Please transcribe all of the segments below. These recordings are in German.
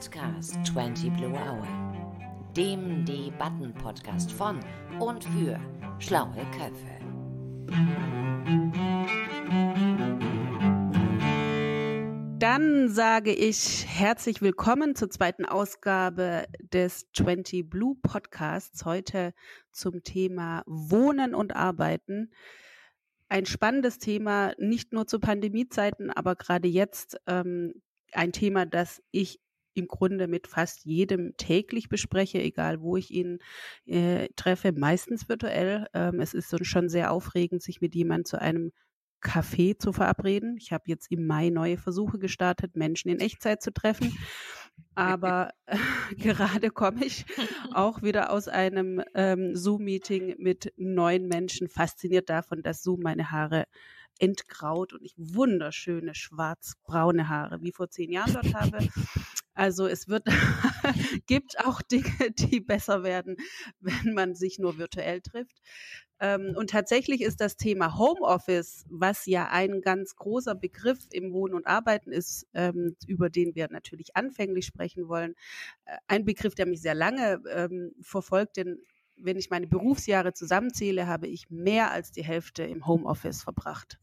Podcast 20 Blue Hour, dem Debatten-Podcast von und für schlaue Köpfe. Dann sage ich herzlich willkommen zur zweiten Ausgabe des 20 Blue Podcasts. Heute zum Thema Wohnen und Arbeiten. Ein spannendes Thema, nicht nur zu Pandemiezeiten, aber gerade jetzt ähm, ein Thema, das ich im Grunde mit fast jedem täglich bespreche, egal wo ich ihn äh, treffe, meistens virtuell. Ähm, es ist schon sehr aufregend, sich mit jemandem zu einem Café zu verabreden. Ich habe jetzt im Mai neue Versuche gestartet, Menschen in Echtzeit zu treffen. Aber äh, gerade komme ich auch wieder aus einem ähm, Zoom-Meeting mit neun Menschen, fasziniert davon, dass Zoom meine Haare entgraut und ich wunderschöne schwarz-braune Haare wie vor zehn Jahren dort habe. Also es wird, gibt auch Dinge, die besser werden, wenn man sich nur virtuell trifft. Ähm, und tatsächlich ist das Thema Homeoffice, was ja ein ganz großer Begriff im Wohnen und Arbeiten ist, ähm, über den wir natürlich anfänglich sprechen wollen, äh, ein Begriff, der mich sehr lange ähm, verfolgt, denn wenn ich meine Berufsjahre zusammenzähle, habe ich mehr als die Hälfte im Homeoffice verbracht.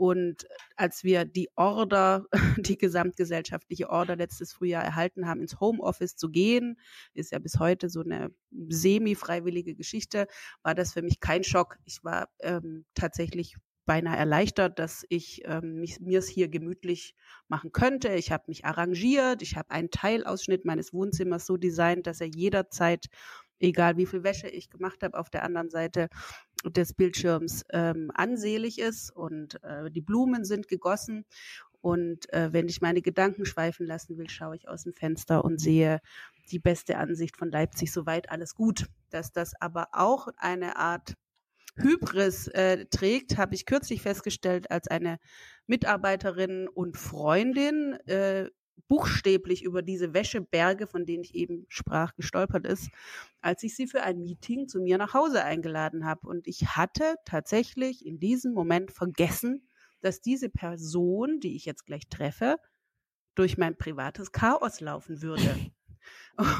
Und als wir die Order, die gesamtgesellschaftliche Order letztes Frühjahr erhalten haben, ins Homeoffice zu gehen, ist ja bis heute so eine semi-freiwillige Geschichte, war das für mich kein Schock. Ich war ähm, tatsächlich beinahe erleichtert, dass ich ähm, mir es hier gemütlich machen könnte. Ich habe mich arrangiert, ich habe einen Teilausschnitt meines Wohnzimmers so designt, dass er jederzeit, egal wie viel Wäsche ich gemacht habe, auf der anderen Seite des Bildschirms ähm, ansehlich ist und äh, die Blumen sind gegossen. Und äh, wenn ich meine Gedanken schweifen lassen will, schaue ich aus dem Fenster und sehe die beste Ansicht von Leipzig. Soweit alles gut. Dass das aber auch eine Art Hybris äh, trägt, habe ich kürzlich festgestellt, als eine Mitarbeiterin und Freundin äh, buchstäblich über diese Wäscheberge, von denen ich eben sprach, gestolpert ist, als ich sie für ein Meeting zu mir nach Hause eingeladen habe. Und ich hatte tatsächlich in diesem Moment vergessen, dass diese Person, die ich jetzt gleich treffe, durch mein privates Chaos laufen würde.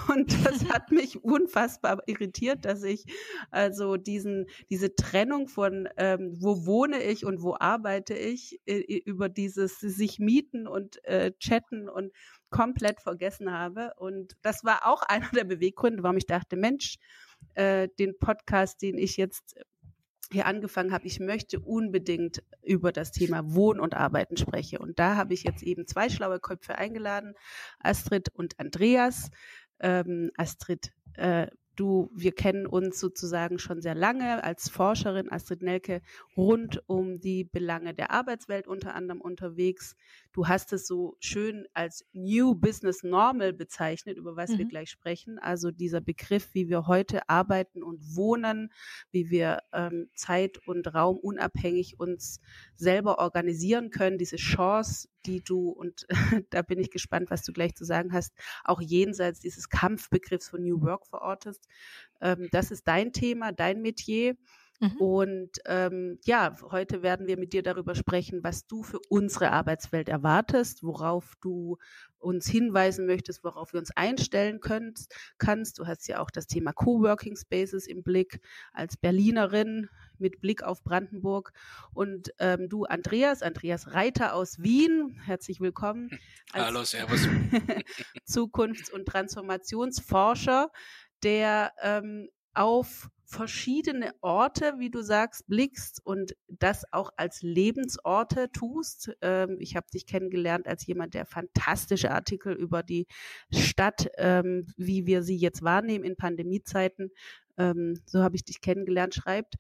Und das hat mich unfassbar irritiert, dass ich also diesen, diese Trennung von ähm, wo wohne ich und wo arbeite ich äh, über dieses sich mieten und äh, chatten und komplett vergessen habe. Und das war auch einer der Beweggründe, warum ich dachte, Mensch, äh, den Podcast, den ich jetzt hier angefangen habe, ich möchte unbedingt über das Thema Wohnen und Arbeiten sprechen. Und da habe ich jetzt eben zwei schlaue Köpfe eingeladen, Astrid und Andreas. Ähm, Astrid äh, Du, wir kennen uns sozusagen schon sehr lange als Forscherin Astrid Nelke rund um die Belange der Arbeitswelt unter anderem unterwegs. Du hast es so schön als New Business Normal bezeichnet, über was mhm. wir gleich sprechen. Also dieser Begriff, wie wir heute arbeiten und wohnen, wie wir ähm, Zeit und Raum unabhängig uns selber organisieren können, diese Chance, die du, und da bin ich gespannt, was du gleich zu sagen hast, auch jenseits dieses Kampfbegriffs von New Work verortest. Ähm, das ist dein Thema, dein Metier. Mhm. Und ähm, ja, heute werden wir mit dir darüber sprechen, was du für unsere Arbeitswelt erwartest, worauf du uns hinweisen möchtest, worauf wir uns einstellen könnt, kannst. Du hast ja auch das Thema Coworking Spaces im Blick als Berlinerin mit Blick auf Brandenburg. Und ähm, du, Andreas, Andreas Reiter aus Wien, herzlich willkommen. Hallo, Servus. Zukunfts- und Transformationsforscher, der ähm, auf verschiedene Orte, wie du sagst, blickst und das auch als Lebensorte tust. Ähm, ich habe dich kennengelernt als jemand, der fantastische Artikel über die Stadt, ähm, wie wir sie jetzt wahrnehmen in Pandemiezeiten, ähm, so habe ich dich kennengelernt, schreibt.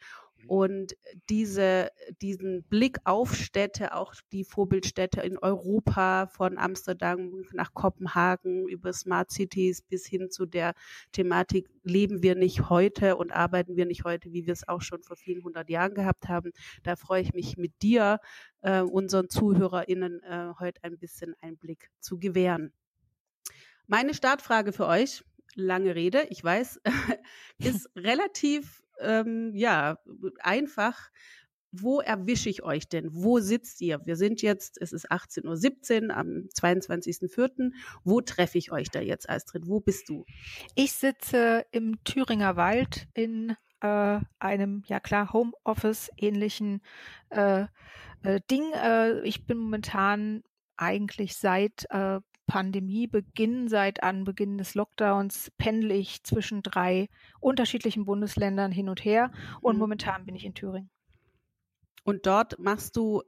Und diese, diesen Blick auf Städte, auch die Vorbildstädte in Europa, von Amsterdam nach Kopenhagen über Smart Cities bis hin zu der Thematik, leben wir nicht heute und arbeiten wir nicht heute, wie wir es auch schon vor vielen hundert Jahren gehabt haben. Da freue ich mich mit dir, äh, unseren ZuhörerInnen, äh, heute ein bisschen Einblick zu gewähren. Meine Startfrage für euch, lange Rede, ich weiß, ist relativ ähm, ja, einfach. wo erwische ich euch denn? Wo sitzt ihr? Wir sind jetzt, es ist 18.17 Uhr am 22.04. Wo treffe ich euch da jetzt, Astrid? Wo bist du? Ich sitze im Thüringer Wald in äh, einem, ja klar, Homeoffice-ähnlichen äh, äh, Ding. Äh, ich bin momentan eigentlich seit äh, Pandemiebeginn, seit Anbeginn des Lockdowns, pendle ich zwischen drei unterschiedlichen Bundesländern hin und her und mhm. momentan bin ich in Thüringen. Und dort machst du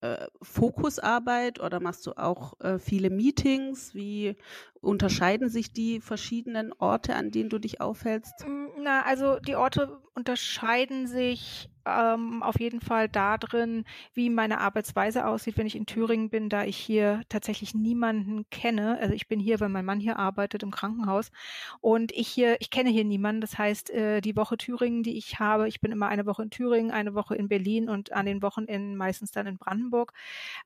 äh, Fokusarbeit oder machst du auch äh, viele Meetings? Wie unterscheiden sich die verschiedenen Orte, an denen du dich aufhältst? Mm, na, also die Orte unterscheiden sich ähm, auf jeden Fall darin, wie meine Arbeitsweise aussieht, wenn ich in Thüringen bin, da ich hier tatsächlich niemanden kenne. Also ich bin hier, weil mein Mann hier arbeitet im Krankenhaus und ich hier, ich kenne hier niemanden. Das heißt, äh, die Woche Thüringen, die ich habe, ich bin immer eine Woche in Thüringen, eine Woche in Berlin und an den Wochenenden meistens dann in Brandenburg.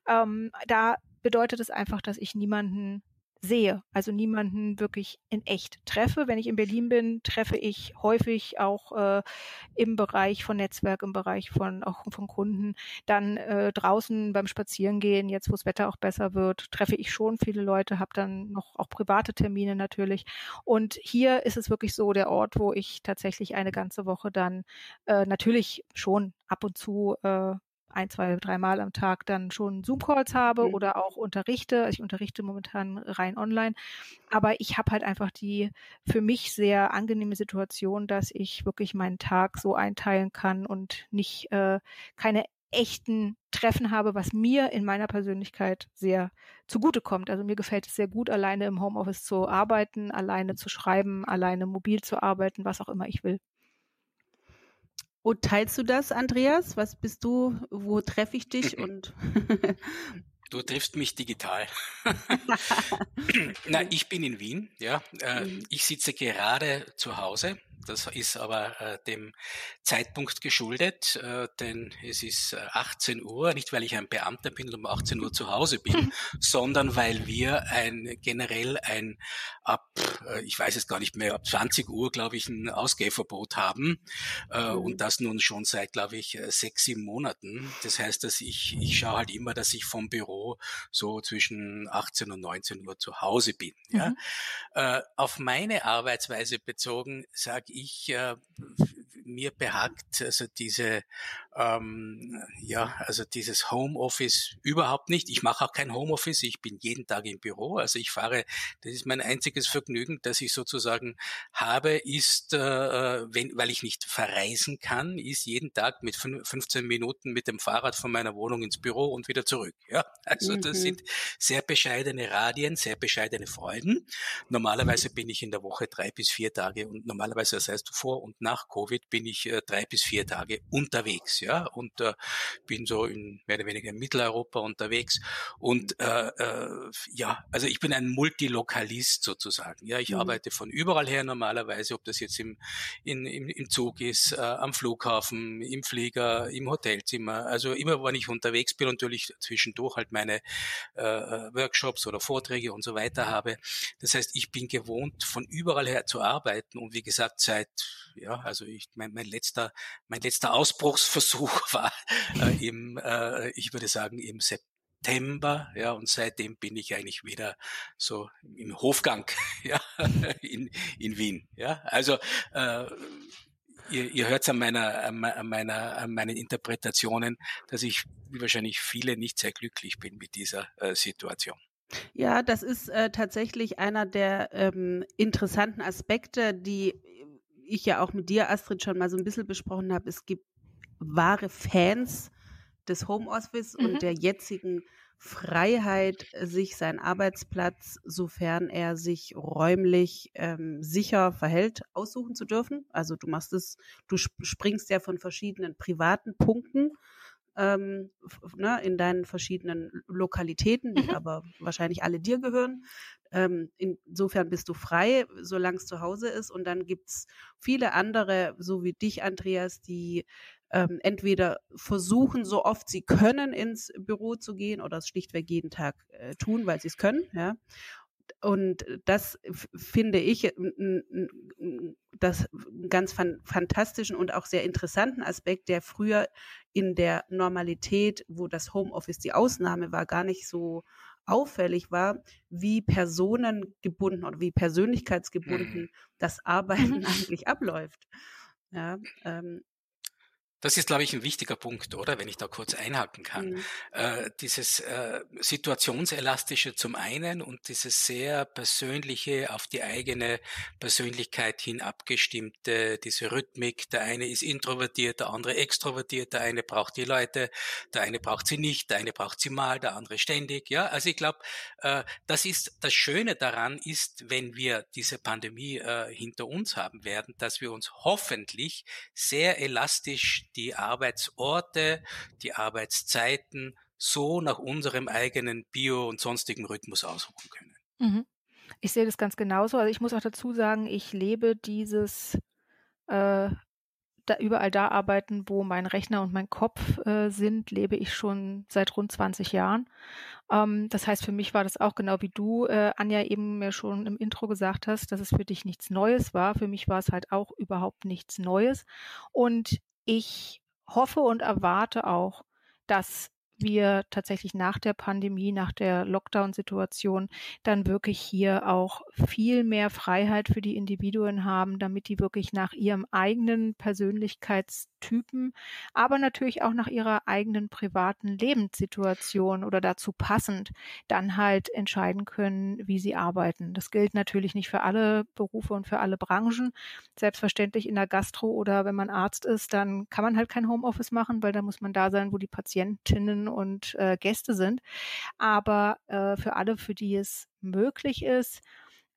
Ähm, da bedeutet es einfach, dass ich niemanden sehe, also niemanden wirklich in echt treffe. Wenn ich in Berlin bin, treffe ich häufig auch äh, im Bereich von Netzwerk, im Bereich von auch von Kunden, dann äh, draußen beim Spazierengehen, jetzt wo das Wetter auch besser wird, treffe ich schon viele Leute, habe dann noch auch private Termine natürlich. Und hier ist es wirklich so der Ort, wo ich tatsächlich eine ganze Woche dann äh, natürlich schon ab und zu äh, ein, zwei, dreimal am Tag dann schon Zoom-Calls habe mhm. oder auch unterrichte. Also ich unterrichte momentan rein online. Aber ich habe halt einfach die für mich sehr angenehme Situation, dass ich wirklich meinen Tag so einteilen kann und nicht äh, keine echten Treffen habe, was mir in meiner Persönlichkeit sehr zugutekommt. Also mir gefällt es sehr gut, alleine im Homeoffice zu arbeiten, alleine zu schreiben, alleine mobil zu arbeiten, was auch immer ich will. Und teilst du das, Andreas? Was bist du? Wo treffe ich dich? Und Du triffst mich digital. Na, ich bin in Wien, ja. Äh, mhm. Ich sitze gerade zu Hause das ist aber äh, dem Zeitpunkt geschuldet, äh, denn es ist 18 äh, Uhr, nicht weil ich ein Beamter bin und um 18 Uhr zu Hause bin, sondern weil wir ein generell ein ab, äh, ich weiß es gar nicht mehr, ab 20 Uhr, glaube ich, ein Ausgehverbot haben äh, mhm. und das nun schon seit, glaube ich, äh, sechs, sieben Monaten. Das heißt, dass ich, ich schaue halt immer, dass ich vom Büro so zwischen 18 und 19 Uhr zu Hause bin. Ja? Mhm. Äh, auf meine Arbeitsweise bezogen sage ich, äh, mir behagt also diese ähm, ja also dieses Homeoffice überhaupt nicht. Ich mache auch kein Homeoffice. Ich bin jeden Tag im Büro. Also ich fahre. Das ist mein einziges Vergnügen, das ich sozusagen habe, ist, äh, wenn, weil ich nicht verreisen kann, ist jeden Tag mit 15 Minuten mit dem Fahrrad von meiner Wohnung ins Büro und wieder zurück. Ja, also mhm. das sind sehr bescheidene Radien, sehr bescheidene Freuden. Normalerweise bin ich in der Woche drei bis vier Tage und normalerweise, das heißt vor und nach Covid, bin ich äh, drei bis vier Tage unterwegs, ja, und äh, bin so in mehr oder weniger in Mitteleuropa unterwegs. Und äh, äh, ja, also ich bin ein Multilokalist sozusagen, ja, ich mhm. arbeite von überall her normalerweise, ob das jetzt im, in, im, im Zug ist, äh, am Flughafen, im Flieger, im Hotelzimmer, also immer, wenn ich unterwegs bin, natürlich zwischendurch halt meine äh, äh, Workshops oder Vorträge und so weiter habe. Das heißt, ich bin gewohnt, von überall her zu arbeiten. Und wie gesagt, seit ja, also ich, mein, mein letzter, mein letzter Ausbruchsversuch war äh, im, äh, ich würde sagen, im September, ja, und seitdem bin ich eigentlich wieder so im Hofgang, ja, in, in Wien, ja. Also, äh, ihr, ihr hört an meiner, an meiner, an meinen Interpretationen, dass ich wie wahrscheinlich viele nicht sehr glücklich bin mit dieser äh, Situation. Ja, das ist äh, tatsächlich einer der ähm, interessanten Aspekte, die ich ja auch mit dir, Astrid, schon mal so ein bisschen besprochen habe, es gibt wahre Fans des Homeoffice mhm. und der jetzigen Freiheit, sich seinen Arbeitsplatz, sofern er sich räumlich ähm, sicher verhält, aussuchen zu dürfen. Also du machst es, du springst ja von verschiedenen privaten Punkten ähm, ne, in deinen verschiedenen Lokalitäten, die mhm. aber wahrscheinlich alle dir gehören. Ähm, insofern bist du frei, solange es zu Hause ist. Und dann gibt's viele andere, so wie dich, Andreas, die ähm, entweder versuchen, so oft sie können, ins Büro zu gehen oder es schlichtweg jeden Tag äh, tun, weil sie es können. Ja und das finde ich das ganz fan fantastischen und auch sehr interessanten Aspekt, der früher in der Normalität, wo das Homeoffice die Ausnahme war, gar nicht so auffällig war, wie personengebunden oder wie persönlichkeitsgebunden mhm. das Arbeiten mhm. eigentlich abläuft. Ja, ähm, das ist, glaube ich, ein wichtiger Punkt, oder? Wenn ich da kurz einhaken kann. Mhm. Äh, dieses äh, situationselastische zum einen und dieses sehr persönliche, auf die eigene Persönlichkeit hin abgestimmte, diese Rhythmik. Der eine ist introvertiert, der andere extrovertiert, der eine braucht die Leute, der eine braucht sie nicht, der eine braucht sie mal, der andere ständig. Ja, also ich glaube, äh, das ist das Schöne daran ist, wenn wir diese Pandemie äh, hinter uns haben werden, dass wir uns hoffentlich sehr elastisch die Arbeitsorte, die Arbeitszeiten so nach unserem eigenen Bio- und sonstigen Rhythmus aussuchen können. Mhm. Ich sehe das ganz genauso. Also ich muss auch dazu sagen, ich lebe dieses äh, da überall da arbeiten, wo mein Rechner und mein Kopf äh, sind, lebe ich schon seit rund 20 Jahren. Ähm, das heißt, für mich war das auch genau wie du, äh, Anja, eben mir schon im Intro gesagt hast, dass es für dich nichts Neues war. Für mich war es halt auch überhaupt nichts Neues. Und ich hoffe und erwarte auch, dass wir tatsächlich nach der Pandemie, nach der Lockdown-Situation dann wirklich hier auch viel mehr Freiheit für die Individuen haben, damit die wirklich nach ihrem eigenen Persönlichkeitstypen, aber natürlich auch nach ihrer eigenen privaten Lebenssituation oder dazu passend dann halt entscheiden können, wie sie arbeiten. Das gilt natürlich nicht für alle Berufe und für alle Branchen. Selbstverständlich in der Gastro oder wenn man Arzt ist, dann kann man halt kein Homeoffice machen, weil da muss man da sein, wo die Patientinnen und äh, Gäste sind. Aber äh, für alle, für die es möglich ist,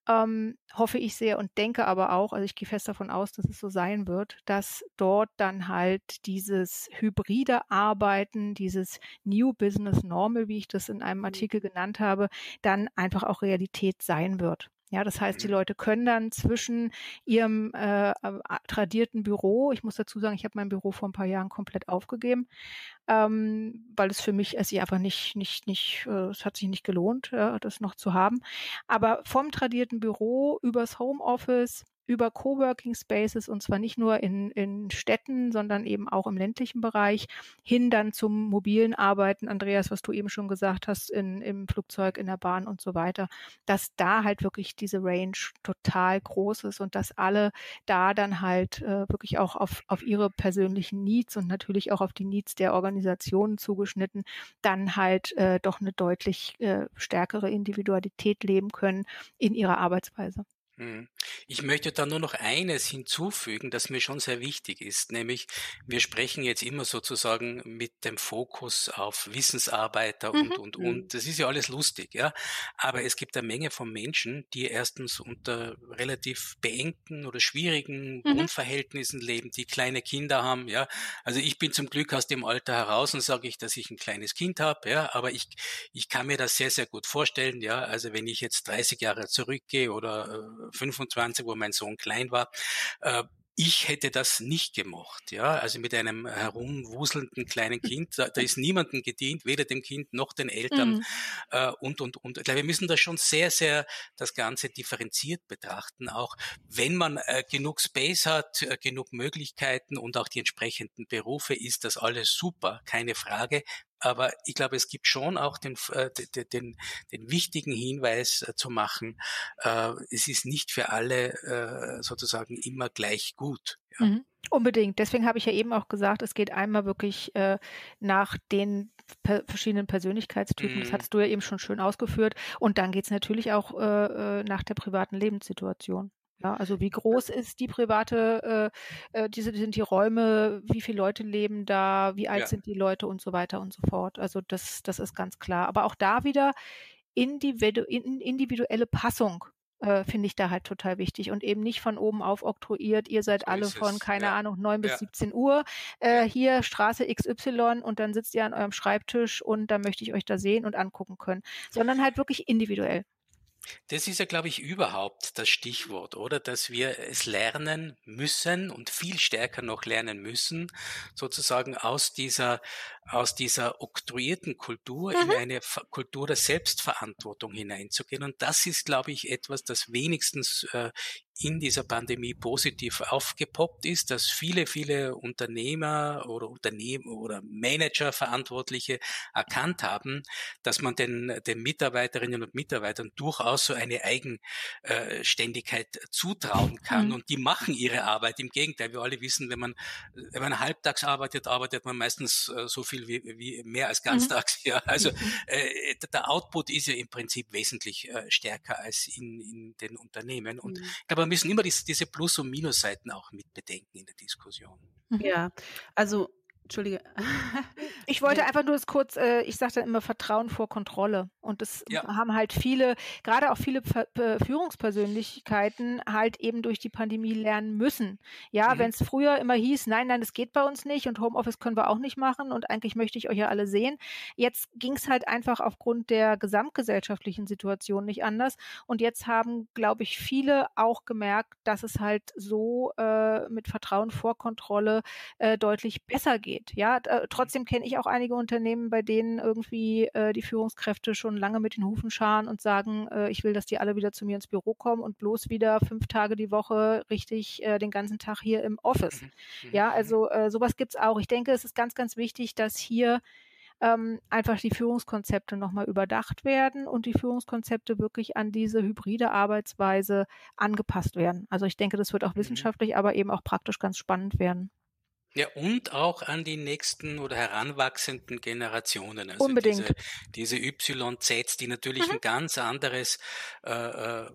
ähm, hoffe ich sehr und denke aber auch, also ich gehe fest davon aus, dass es so sein wird, dass dort dann halt dieses hybride Arbeiten, dieses New Business Normal, wie ich das in einem mhm. Artikel genannt habe, dann einfach auch Realität sein wird. Ja, das heißt, die mhm. Leute können dann zwischen ihrem äh, tradierten Büro, ich muss dazu sagen, ich habe mein Büro vor ein paar Jahren komplett aufgegeben, ähm, weil es für mich es einfach nicht, nicht, nicht, äh, es hat sich nicht gelohnt, ja, das noch zu haben. Aber vom tradierten Büro übers Homeoffice über Coworking Spaces und zwar nicht nur in, in Städten, sondern eben auch im ländlichen Bereich hin dann zum mobilen Arbeiten, Andreas, was du eben schon gesagt hast, in, im Flugzeug, in der Bahn und so weiter, dass da halt wirklich diese Range total groß ist und dass alle da dann halt äh, wirklich auch auf, auf ihre persönlichen Needs und natürlich auch auf die Needs der Organisationen zugeschnitten, dann halt äh, doch eine deutlich äh, stärkere Individualität leben können in ihrer Arbeitsweise. Hm. Ich möchte da nur noch eines hinzufügen, das mir schon sehr wichtig ist, nämlich wir sprechen jetzt immer sozusagen mit dem Fokus auf Wissensarbeiter und, mhm. und, und. Mhm. Das ist ja alles lustig, ja. Aber es gibt eine Menge von Menschen, die erstens unter relativ beengten oder schwierigen mhm. Wohnverhältnissen leben, die kleine Kinder haben, ja. Also ich bin zum Glück aus dem Alter heraus und sage ich, dass ich ein kleines Kind habe, ja. Aber ich, ich kann mir das sehr, sehr gut vorstellen, ja. Also wenn ich jetzt 30 Jahre zurückgehe oder äh, 25, wo mein Sohn klein war, äh, ich hätte das nicht gemocht, ja, also mit einem herumwuselnden kleinen Kind, da, da ist niemandem gedient, weder dem Kind noch den Eltern mhm. äh, und und und. Ich glaube, wir müssen da schon sehr sehr das Ganze differenziert betrachten, auch wenn man äh, genug Space hat, äh, genug Möglichkeiten und auch die entsprechenden Berufe, ist das alles super, keine Frage. Aber ich glaube, es gibt schon auch den, äh, den, den wichtigen Hinweis äh, zu machen, äh, es ist nicht für alle äh, sozusagen immer gleich gut. Ja. Mhm. Unbedingt. Deswegen habe ich ja eben auch gesagt, es geht einmal wirklich äh, nach den per verschiedenen Persönlichkeitstypen. Mhm. Das hattest du ja eben schon schön ausgeführt. Und dann geht es natürlich auch äh, nach der privaten Lebenssituation. Ja, also wie groß ist die private, äh, äh, diese sind die Räume, wie viele Leute leben da, wie alt ja. sind die Leute und so weiter und so fort. Also das, das ist ganz klar. Aber auch da wieder individu individuelle Passung äh, finde ich da halt total wichtig und eben nicht von oben auf oktroyiert, ihr seid alle von, keine ja. Ahnung, 9 bis ja. 17 Uhr, äh, hier Straße XY und dann sitzt ihr an eurem Schreibtisch und dann möchte ich euch da sehen und angucken können, sondern halt wirklich individuell. Das ist ja, glaube ich, überhaupt das Stichwort, oder? Dass wir es lernen müssen und viel stärker noch lernen müssen, sozusagen aus dieser, aus dieser oktroyierten Kultur mhm. in eine Kultur der Selbstverantwortung hineinzugehen. Und das ist, glaube ich, etwas, das wenigstens äh, in dieser Pandemie positiv aufgepoppt ist, dass viele, viele Unternehmer oder Unternehmen oder Manager, Verantwortliche erkannt haben, dass man den, den Mitarbeiterinnen und Mitarbeitern durchaus so eine Eigenständigkeit zutrauen kann. Mhm. Und die machen ihre Arbeit. Im Gegenteil, wir alle wissen, wenn man, wenn man halbtags arbeitet, arbeitet man meistens äh, so viel wie, wie mehr als mhm. ganztags. Mhm. Ja, also äh, der Output ist ja im Prinzip wesentlich äh, stärker als in, in den Unternehmen. Und mhm. ich glaube, müssen immer diese, Plus- und Minusseiten auch mit bedenken in der Diskussion. Ja, also Entschuldige. Ich wollte einfach nur das kurz, äh, ich sage dann immer Vertrauen vor Kontrolle. Und das ja. haben halt viele, gerade auch viele Führungspersönlichkeiten halt eben durch die Pandemie lernen müssen. Ja, mhm. wenn es früher immer hieß, nein, nein, das geht bei uns nicht und Homeoffice können wir auch nicht machen und eigentlich möchte ich euch ja alle sehen. Jetzt ging es halt einfach aufgrund der gesamtgesellschaftlichen Situation nicht anders. Und jetzt haben, glaube ich, viele auch gemerkt, dass es halt so äh, mit Vertrauen vor Kontrolle äh, deutlich besser geht geht. Ja, äh, trotzdem kenne ich auch einige Unternehmen, bei denen irgendwie äh, die Führungskräfte schon lange mit den Hufen scharen und sagen, äh, ich will, dass die alle wieder zu mir ins Büro kommen und bloß wieder fünf Tage die Woche richtig äh, den ganzen Tag hier im Office. Mhm. Mhm. Ja, also äh, sowas gibt's auch. Ich denke, es ist ganz, ganz wichtig, dass hier ähm, einfach die Führungskonzepte nochmal überdacht werden und die Führungskonzepte wirklich an diese hybride Arbeitsweise angepasst werden. Also ich denke, das wird auch mhm. wissenschaftlich, aber eben auch praktisch ganz spannend werden. Ja, und auch an die nächsten oder heranwachsenden Generationen. Also Unbedingt. Diese, diese YZs, die natürlich mhm. ein ganz anderes äh, äh,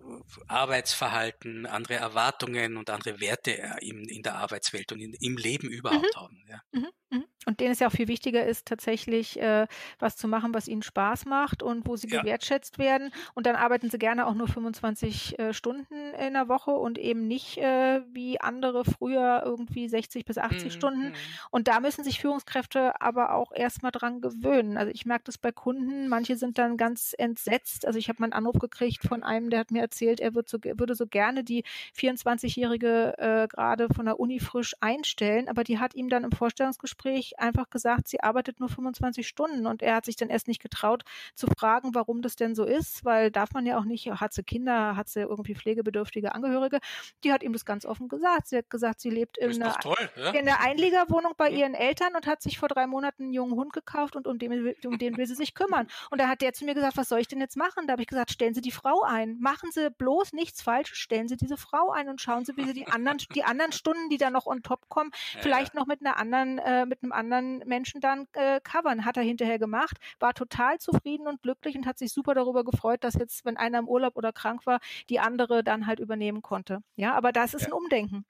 Arbeitsverhalten, andere Erwartungen und andere Werte äh, in, in der Arbeitswelt und in, im Leben überhaupt mhm. haben. Ja. Mhm. Mhm. Und denen es ja auch viel wichtiger ist, tatsächlich äh, was zu machen, was ihnen Spaß macht und wo sie ja. gewertschätzt werden. Und dann arbeiten sie gerne auch nur 25 äh, Stunden in der Woche und eben nicht äh, wie andere früher irgendwie 60 bis 80 mhm. Stunden. Mhm. Und da müssen sich Führungskräfte aber auch erstmal dran gewöhnen. Also ich merke das bei Kunden, manche sind dann ganz entsetzt. Also ich habe mal einen Anruf gekriegt von einem, der hat mir erzählt, er wird so, würde so gerne die 24-Jährige äh, gerade von der Uni frisch einstellen, aber die hat ihm dann im Vorstellungsgespräch einfach gesagt, sie arbeitet nur 25 Stunden und er hat sich dann erst nicht getraut zu fragen, warum das denn so ist, weil darf man ja auch nicht, hat sie Kinder, hat sie irgendwie pflegebedürftige Angehörige. Die hat ihm das ganz offen gesagt. Sie hat gesagt, sie lebt in, einer, toll, ja? in der Einliegerwohnung bei ihren Eltern und hat sich vor drei Monaten einen jungen Hund gekauft und um den, um den will sie sich kümmern. Und da hat der zu mir gesagt, was soll ich denn jetzt machen? Da habe ich gesagt, stellen Sie die Frau ein. Machen Sie bloß nichts falsch, stellen Sie diese Frau ein und schauen Sie, wie Sie die anderen, die anderen Stunden, die da noch on top kommen, ja, vielleicht ja. noch mit einer anderen, äh, mit einem anderen Menschen dann äh, covern. Hat er hinterher gemacht, war total zufrieden und glücklich und hat sich super darüber gefreut, dass jetzt, wenn einer im Urlaub oder krank war, die andere dann halt übernehmen konnte. Ja, aber das ist ja. ein Umdenken.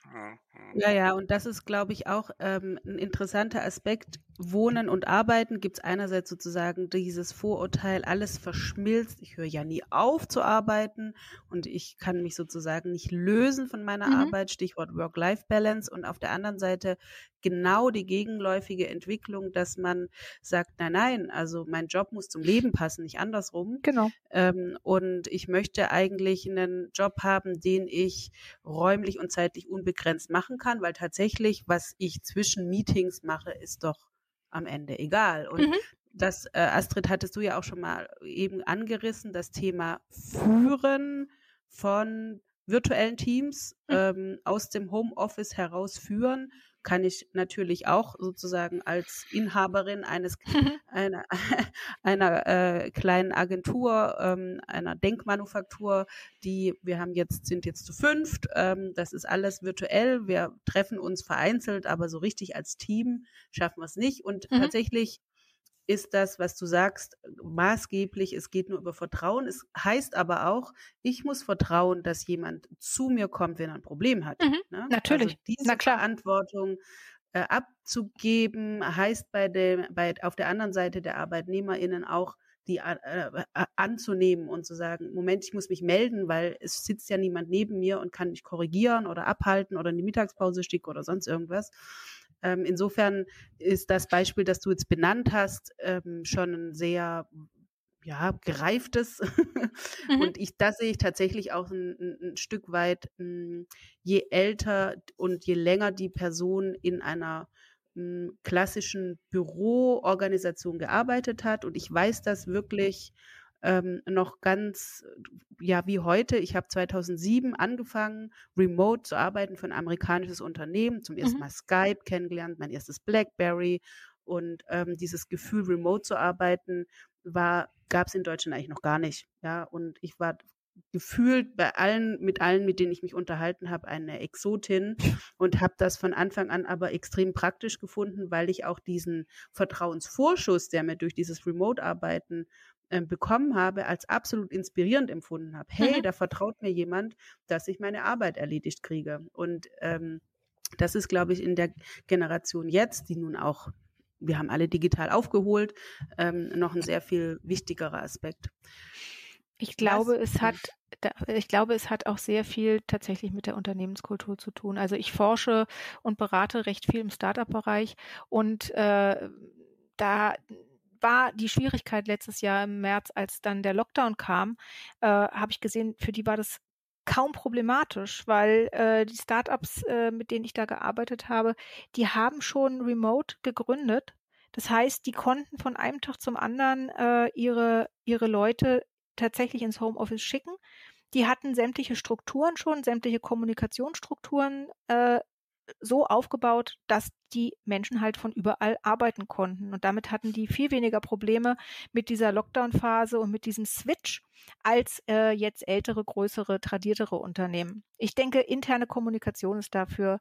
Ja, ja, und das ist, glaube ich, auch ähm, ein interessanter Aspekt. Wohnen und Arbeiten gibt es einerseits sozusagen dieses Vorurteil, alles verschmilzt. Ich höre ja nie auf zu arbeiten und ich kann mich sozusagen nicht lösen von meiner mhm. Arbeit, Stichwort Work-Life-Balance. Und auf der anderen Seite genau die gegenläufige Entwicklung, dass man sagt, nein, nein, also mein Job muss zum Leben passen, nicht andersrum. Genau. Ähm, und ich möchte eigentlich einen Job haben, den ich räumlich und zeitlich unbegrenzt machen kann, weil tatsächlich, was ich zwischen Meetings mache, ist doch am Ende egal. Und mhm. das, äh, Astrid, hattest du ja auch schon mal eben angerissen, das Thema Führen von virtuellen Teams mhm. ähm, aus dem Homeoffice heraus führen kann ich natürlich auch sozusagen als Inhaberin eines einer, einer äh, kleinen Agentur, ähm, einer Denkmanufaktur, die wir haben jetzt sind jetzt zu fünft. Ähm, das ist alles virtuell. Wir treffen uns vereinzelt, aber so richtig als Team schaffen wir es nicht. Und mhm. tatsächlich ist das, was du sagst, maßgeblich. Es geht nur über Vertrauen. Es heißt aber auch, ich muss vertrauen, dass jemand zu mir kommt, wenn er ein Problem hat. Mhm, ne? Natürlich. Also diese Na klar. Verantwortung äh, abzugeben, heißt bei dem, bei, auf der anderen Seite der ArbeitnehmerInnen auch, die äh, äh, anzunehmen und zu sagen, Moment, ich muss mich melden, weil es sitzt ja niemand neben mir und kann mich korrigieren oder abhalten oder in die Mittagspause schicken oder sonst irgendwas. Ähm, insofern ist das Beispiel, das du jetzt benannt hast, ähm, schon ein sehr ja, gereiftes. mhm. Und ich, das sehe ich tatsächlich auch ein, ein Stück weit, hm, je älter und je länger die Person in einer hm, klassischen Büroorganisation gearbeitet hat. Und ich weiß das wirklich ähm, noch ganz, ja, wie heute. Ich habe 2007 angefangen, remote zu arbeiten für ein amerikanisches Unternehmen, zum ersten mhm. Mal Skype kennengelernt, mein erstes Blackberry und ähm, dieses Gefühl, remote zu arbeiten, war, gab es in Deutschland eigentlich noch gar nicht. Ja, und ich war gefühlt bei allen, mit allen, mit denen ich mich unterhalten habe, eine Exotin und habe das von Anfang an aber extrem praktisch gefunden, weil ich auch diesen Vertrauensvorschuss, der mir durch dieses Remote-Arbeiten äh, bekommen habe, als absolut inspirierend empfunden habe. Hey, mhm. da vertraut mir jemand, dass ich meine Arbeit erledigt kriege. Und ähm, das ist, glaube ich, in der Generation jetzt, die nun auch wir haben alle digital aufgeholt, ähm, noch ein sehr viel wichtigerer Aspekt. Ich glaube, Was? es hat, ich glaube, es hat auch sehr viel tatsächlich mit der Unternehmenskultur zu tun. Also ich forsche und berate recht viel im Startup-Bereich und äh, da war die Schwierigkeit letztes Jahr im März, als dann der Lockdown kam, äh, habe ich gesehen, für die war das kaum problematisch, weil äh, die Startups, äh, mit denen ich da gearbeitet habe, die haben schon remote gegründet. Das heißt, die konnten von einem Tag zum anderen äh, ihre, ihre Leute tatsächlich ins Homeoffice schicken. Die hatten sämtliche Strukturen schon, sämtliche Kommunikationsstrukturen äh, so aufgebaut, dass die Menschen halt von überall arbeiten konnten. Und damit hatten die viel weniger Probleme mit dieser Lockdown-Phase und mit diesem Switch als äh, jetzt ältere, größere, tradiertere Unternehmen. Ich denke, interne Kommunikation ist dafür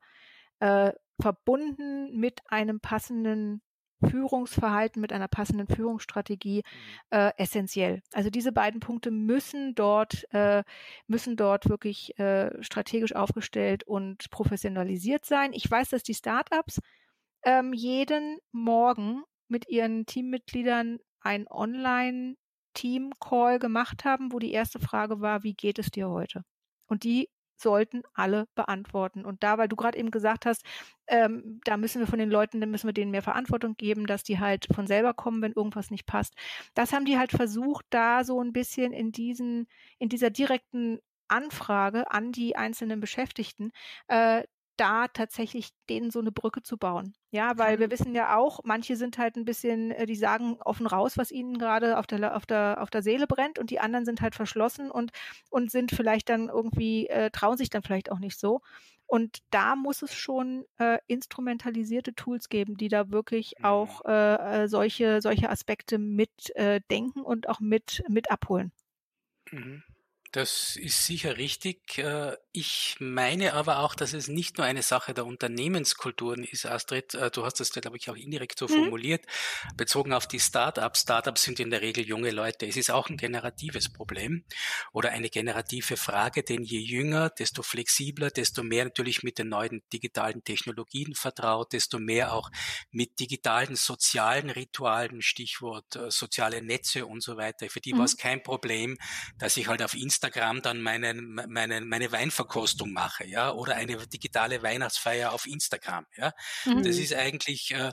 äh, verbunden mit einem passenden Führungsverhalten mit einer passenden Führungsstrategie mhm. äh, essentiell. Also diese beiden Punkte müssen dort äh, müssen dort wirklich äh, strategisch aufgestellt und professionalisiert sein. Ich weiß, dass die Startups ähm, jeden Morgen mit ihren Teammitgliedern ein Online Team Call gemacht haben, wo die erste Frage war, wie geht es dir heute? Und die sollten alle beantworten. Und da, weil du gerade eben gesagt hast, ähm, da müssen wir von den Leuten, dann müssen wir denen mehr Verantwortung geben, dass die halt von selber kommen, wenn irgendwas nicht passt. Das haben die halt versucht, da so ein bisschen in diesen, in dieser direkten Anfrage an die einzelnen Beschäftigten, äh, da tatsächlich denen so eine Brücke zu bauen. Ja, weil wir wissen ja auch, manche sind halt ein bisschen, äh, die sagen offen raus, was ihnen gerade auf der, auf der, auf der Seele brennt und die anderen sind halt verschlossen und, und sind vielleicht dann irgendwie, äh, trauen sich dann vielleicht auch nicht so. Und da muss es schon äh, instrumentalisierte Tools geben, die da wirklich mhm. auch äh, äh, solche, solche Aspekte mit äh, denken und auch mit, mit abholen. Mhm. Das ist sicher richtig. Äh, ich meine aber auch, dass es nicht nur eine Sache der Unternehmenskulturen ist, Astrid. Äh, du hast das, glaube ich, auch indirekt so mhm. formuliert, bezogen auf die Startups. Startups sind in der Regel junge Leute. Es ist auch ein generatives Problem oder eine generative Frage, denn je jünger, desto flexibler, desto mehr natürlich mit den neuen digitalen Technologien vertraut, desto mehr auch mit digitalen sozialen Ritualen, Stichwort äh, soziale Netze und so weiter. Für die mhm. war es kein Problem, dass ich halt auf Instagram dann meine, meine, meine Weinverkostung mache, ja, oder eine digitale Weihnachtsfeier auf Instagram, ja. Mhm. Das ist eigentlich, äh,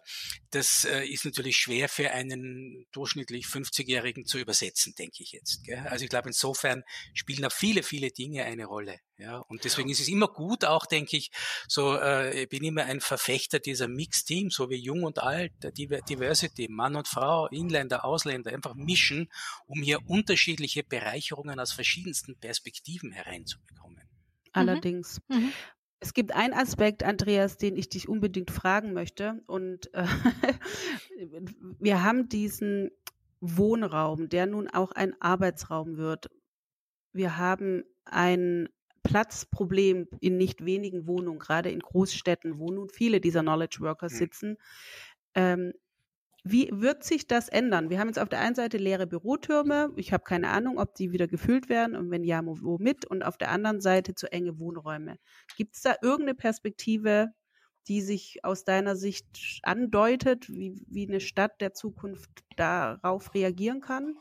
das äh, ist natürlich schwer für einen durchschnittlich 50-Jährigen zu übersetzen, denke ich jetzt. Gell? Also ich glaube, insofern spielen da viele, viele Dinge eine Rolle. Ja, und deswegen ist es immer gut, auch denke ich, so äh, ich bin immer ein Verfechter dieser Mixteam, so wie jung und alt, der Diversity, Mann und Frau, Inländer, Ausländer, einfach mischen, um hier unterschiedliche Bereicherungen aus verschiedensten Perspektiven hereinzubekommen. Mhm. Allerdings. Mhm. Es gibt einen Aspekt, Andreas, den ich dich unbedingt fragen möchte. Und äh, wir haben diesen Wohnraum, der nun auch ein Arbeitsraum wird. Wir haben ein Platzproblem in nicht wenigen Wohnungen, gerade in Großstädten, wo nun viele dieser Knowledge Workers mhm. sitzen. Ähm, wie wird sich das ändern? Wir haben jetzt auf der einen Seite leere Bürotürme. Ich habe keine Ahnung, ob die wieder gefüllt werden und wenn ja, womit. Und auf der anderen Seite zu enge Wohnräume. Gibt es da irgendeine Perspektive, die sich aus deiner Sicht andeutet, wie, wie eine Stadt der Zukunft darauf reagieren kann?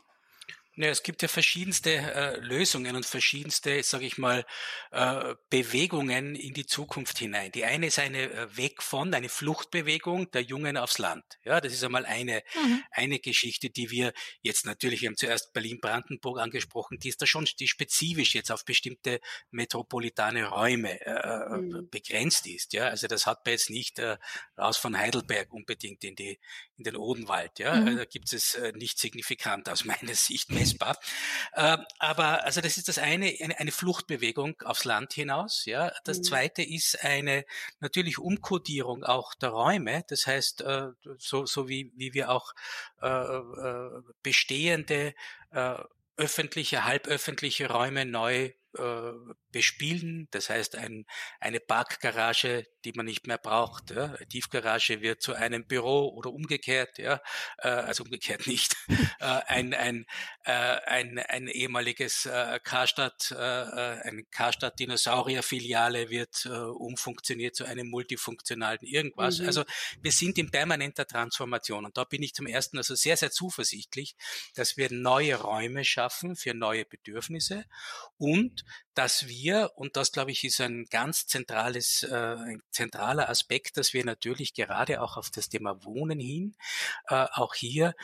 Ja, es gibt ja verschiedenste äh, Lösungen und verschiedenste, sage ich mal, äh, Bewegungen in die Zukunft hinein. Die eine ist eine äh, Weg von, eine Fluchtbewegung der Jungen aufs Land. Ja, das ist einmal eine, mhm. eine Geschichte, die wir jetzt natürlich, wir haben zuerst Berlin-Brandenburg angesprochen, die ist da schon, die spezifisch jetzt auf bestimmte metropolitane Räume äh, mhm. begrenzt ist. Ja, also das hat man jetzt nicht äh, raus von Heidelberg unbedingt in die, in den Odenwald. Ja, mhm. da gibt es äh, nicht signifikant aus meiner Sicht mehr messbar. Äh, aber also das ist das eine, eine, eine Fluchtbewegung aufs Land hinaus. Ja, das mhm. zweite ist eine natürlich Umkodierung auch der Räume. Das heißt, äh, so, so wie, wie wir auch äh, äh, bestehende äh, öffentliche, halböffentliche Räume neu äh, bespielen. Das heißt, ein, eine Parkgarage, die man nicht mehr braucht. Ja. Eine Tiefgarage wird zu einem Büro oder umgekehrt, ja, äh, also umgekehrt nicht. äh, ein, ein, äh, ein, ein ehemaliges äh, Karstadt, äh, äh ein Karstadt Dinosaurier-Filiale wird äh, umfunktioniert zu einem multifunktionalen irgendwas. Mhm. Also wir sind in permanenter Transformation und da bin ich zum ersten also sehr, sehr zuversichtlich, dass wir neue Räume schaffen für neue Bedürfnisse und dass wir, und das glaube ich ist ein ganz zentrales, äh, ein zentraler Aspekt, dass wir natürlich gerade auch auf das Thema Wohnen hin, äh, auch hier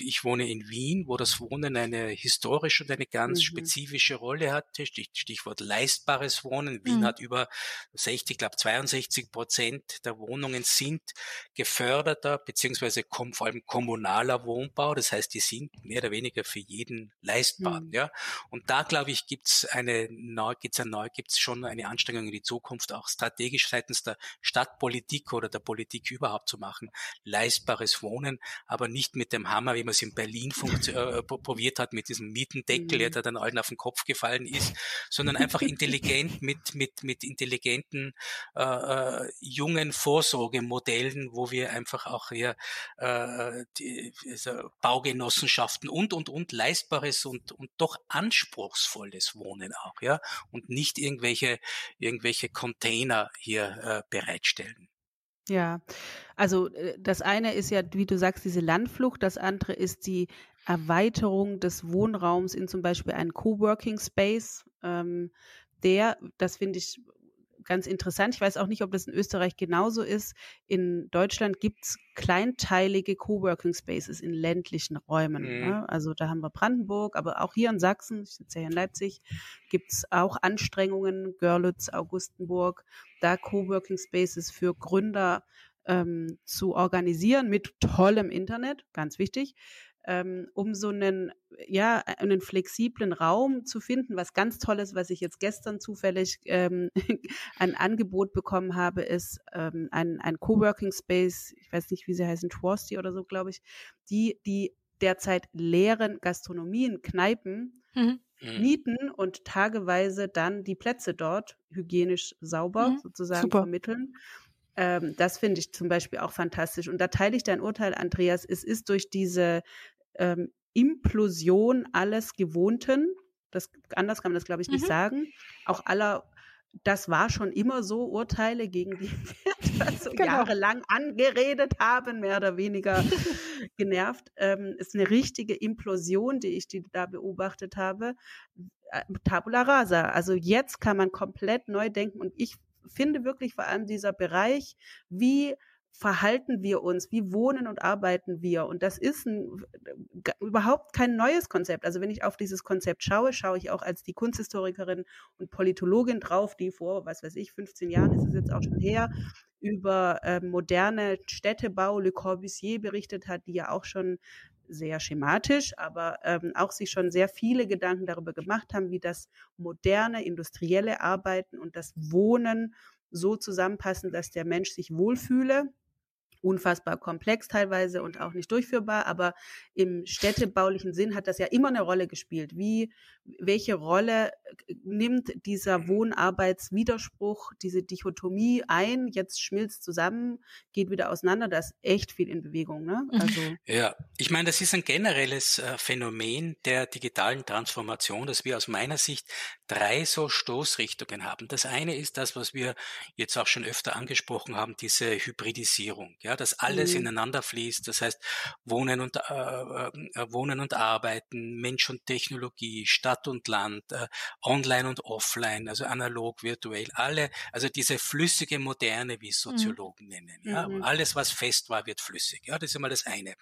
ich wohne in Wien, wo das Wohnen eine historische und eine ganz mhm. spezifische Rolle hatte. Stichwort leistbares Wohnen. Wien mhm. hat über 60, ich glaube 62 Prozent der Wohnungen sind geförderter beziehungsweise vor allem kommunaler Wohnbau. Das heißt, die sind mehr oder weniger für jeden leistbar. Mhm. Ja, und da glaube ich gibt's eine neu, gibt's eine neu, gibt's schon eine Anstrengung in die Zukunft auch strategisch seitens der Stadtpolitik oder der Politik überhaupt zu machen, leistbares Wohnen, aber nicht nicht mit dem Hammer, wie man es in Berlin äh, probiert hat, mit diesem Mietendeckel, mhm. der dann allen auf den Kopf gefallen ist, sondern einfach intelligent mit, mit, mit intelligenten äh, äh, jungen Vorsorgemodellen, wo wir einfach auch hier äh, die, also Baugenossenschaften und und und leistbares und und doch anspruchsvolles Wohnen auch, ja, und nicht irgendwelche irgendwelche Container hier äh, bereitstellen. Ja, also äh, das eine ist ja, wie du sagst, diese Landflucht, das andere ist die Erweiterung des Wohnraums in zum Beispiel einen Coworking Space. Ähm, der, das finde ich ganz interessant. Ich weiß auch nicht, ob das in Österreich genauso ist. In Deutschland gibt's kleinteilige Coworking Spaces in ländlichen Räumen. Mhm. Ne? Also da haben wir Brandenburg, aber auch hier in Sachsen, ich sitze ja hier in Leipzig, gibt's auch Anstrengungen, Görlitz, Augustenburg, da Coworking Spaces für Gründer ähm, zu organisieren mit tollem Internet, ganz wichtig ähm, um so einen, ja, einen flexiblen Raum zu finden. Was ganz Tolles, was ich jetzt gestern zufällig ähm, ein Angebot bekommen habe, ist ähm, ein, ein Coworking Space, ich weiß nicht, wie sie heißen, Tworsty oder so, glaube ich, die, die derzeit leeren Gastronomien, Kneipen mhm. mhm. mieten und tageweise dann die Plätze dort hygienisch sauber mhm. sozusagen Super. vermitteln. Ähm, das finde ich zum Beispiel auch fantastisch. Und da teile ich dein Urteil, Andreas. Es ist durch diese ähm, Implosion alles Gewohnten. Das, anders kann man das, glaube ich, nicht mhm. sagen. Auch aller, das war schon immer so, Urteile, gegen die wir also genau. jahrelang angeredet haben, mehr oder weniger genervt, ähm, ist eine richtige Implosion, die ich die da beobachtet habe. Äh, Tabula rasa. Also jetzt kann man komplett neu denken und ich finde wirklich vor allem dieser Bereich, wie verhalten wir uns, wie wohnen und arbeiten wir. Und das ist ein, überhaupt kein neues Konzept. Also wenn ich auf dieses Konzept schaue, schaue ich auch als die Kunsthistorikerin und Politologin drauf, die vor, was weiß ich, 15 Jahren ist es jetzt auch schon her, über äh, moderne Städtebau Le Corbusier berichtet hat, die ja auch schon sehr schematisch, aber ähm, auch sich schon sehr viele Gedanken darüber gemacht haben, wie das moderne industrielle Arbeiten und das Wohnen so zusammenpassen, dass der Mensch sich wohlfühle unfassbar komplex teilweise und auch nicht durchführbar, aber im städtebaulichen Sinn hat das ja immer eine Rolle gespielt. Wie, welche Rolle äh, nimmt dieser Wohnarbeitswiderspruch, diese Dichotomie ein, jetzt schmilzt zusammen, geht wieder auseinander, da ist echt viel in Bewegung, ne? Mhm. Also. Ja, ich meine, das ist ein generelles äh, Phänomen der digitalen Transformation, dass wir aus meiner Sicht drei so Stoßrichtungen haben. Das eine ist das, was wir jetzt auch schon öfter angesprochen haben, diese Hybridisierung. Ja? dass alles mhm. ineinander fließt. Das heißt, Wohnen und, äh, äh, Wohnen und Arbeiten, Mensch und Technologie, Stadt und Land, äh, Online und Offline, also analog, virtuell, alle, also diese flüssige Moderne, wie es mhm. Soziologen mhm. nennen. Ja? Mhm. Alles, was fest war, wird flüssig. Ja, das ist einmal das eine.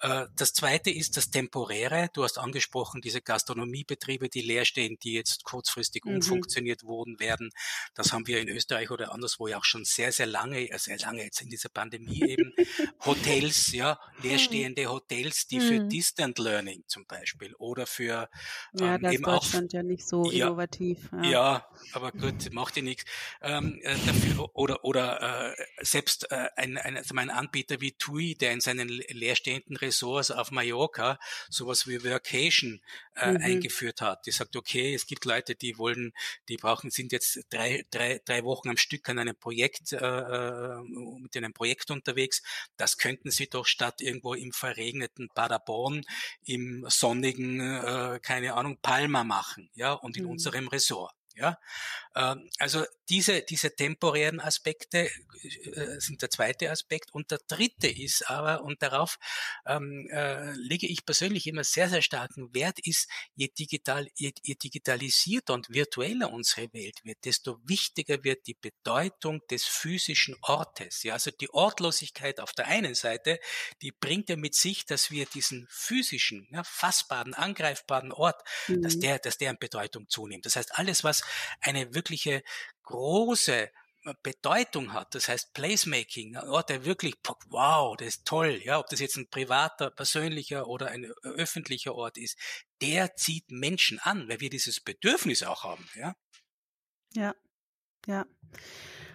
Äh, das zweite ist das Temporäre. Du hast angesprochen, diese Gastronomiebetriebe, die leer stehen, die jetzt kurzfristig mhm. umfunktioniert wurden werden. Das haben wir in Österreich oder anderswo ja auch schon sehr, sehr lange, sehr lange jetzt in dieser Pandemie eben Hotels, ja, leerstehende Hotels, die für mhm. Distant Learning zum Beispiel oder für ja, ähm, eben Deutschland auch, ja nicht so ja, innovativ. Ja. ja, aber gut, macht ja nichts. Ähm, äh, dafür, oder oder äh, selbst äh, ein, ein, also ein Anbieter wie TUI, der in seinen leerstehenden Ressorts auf Mallorca sowas wie Workation äh, mhm. eingeführt hat. Die sagt, okay, es gibt Leute, die wollen, die brauchen, sind jetzt drei, drei, drei Wochen am Stück an einem Projekt, äh, äh mit einem Projekt unterwegs. Das könnten sie doch statt irgendwo im verregneten Paderborn, im sonnigen, äh, keine Ahnung, Palma machen, ja, und in mhm. unserem Ressort. Ja, ähm, also diese, diese temporären Aspekte äh, sind der zweite Aspekt. Und der dritte ist aber, und darauf ähm, äh, lege ich persönlich immer sehr, sehr starken Wert, ist, je, digital, je, je digitalisierter und virtueller unsere Welt wird, desto wichtiger wird die Bedeutung des physischen Ortes. Ja, also die Ortlosigkeit auf der einen Seite, die bringt ja mit sich, dass wir diesen physischen, ja, fassbaren, angreifbaren Ort, mhm. dass der, dass der an Bedeutung zunimmt. Das heißt, alles, was eine wirkliche große äh, Bedeutung hat, das heißt Placemaking, ein Ort, der wirklich, wow, das ist toll, ja, ob das jetzt ein privater, persönlicher oder ein äh, öffentlicher Ort ist, der zieht Menschen an, weil wir dieses Bedürfnis auch haben, ja. Ja, ja.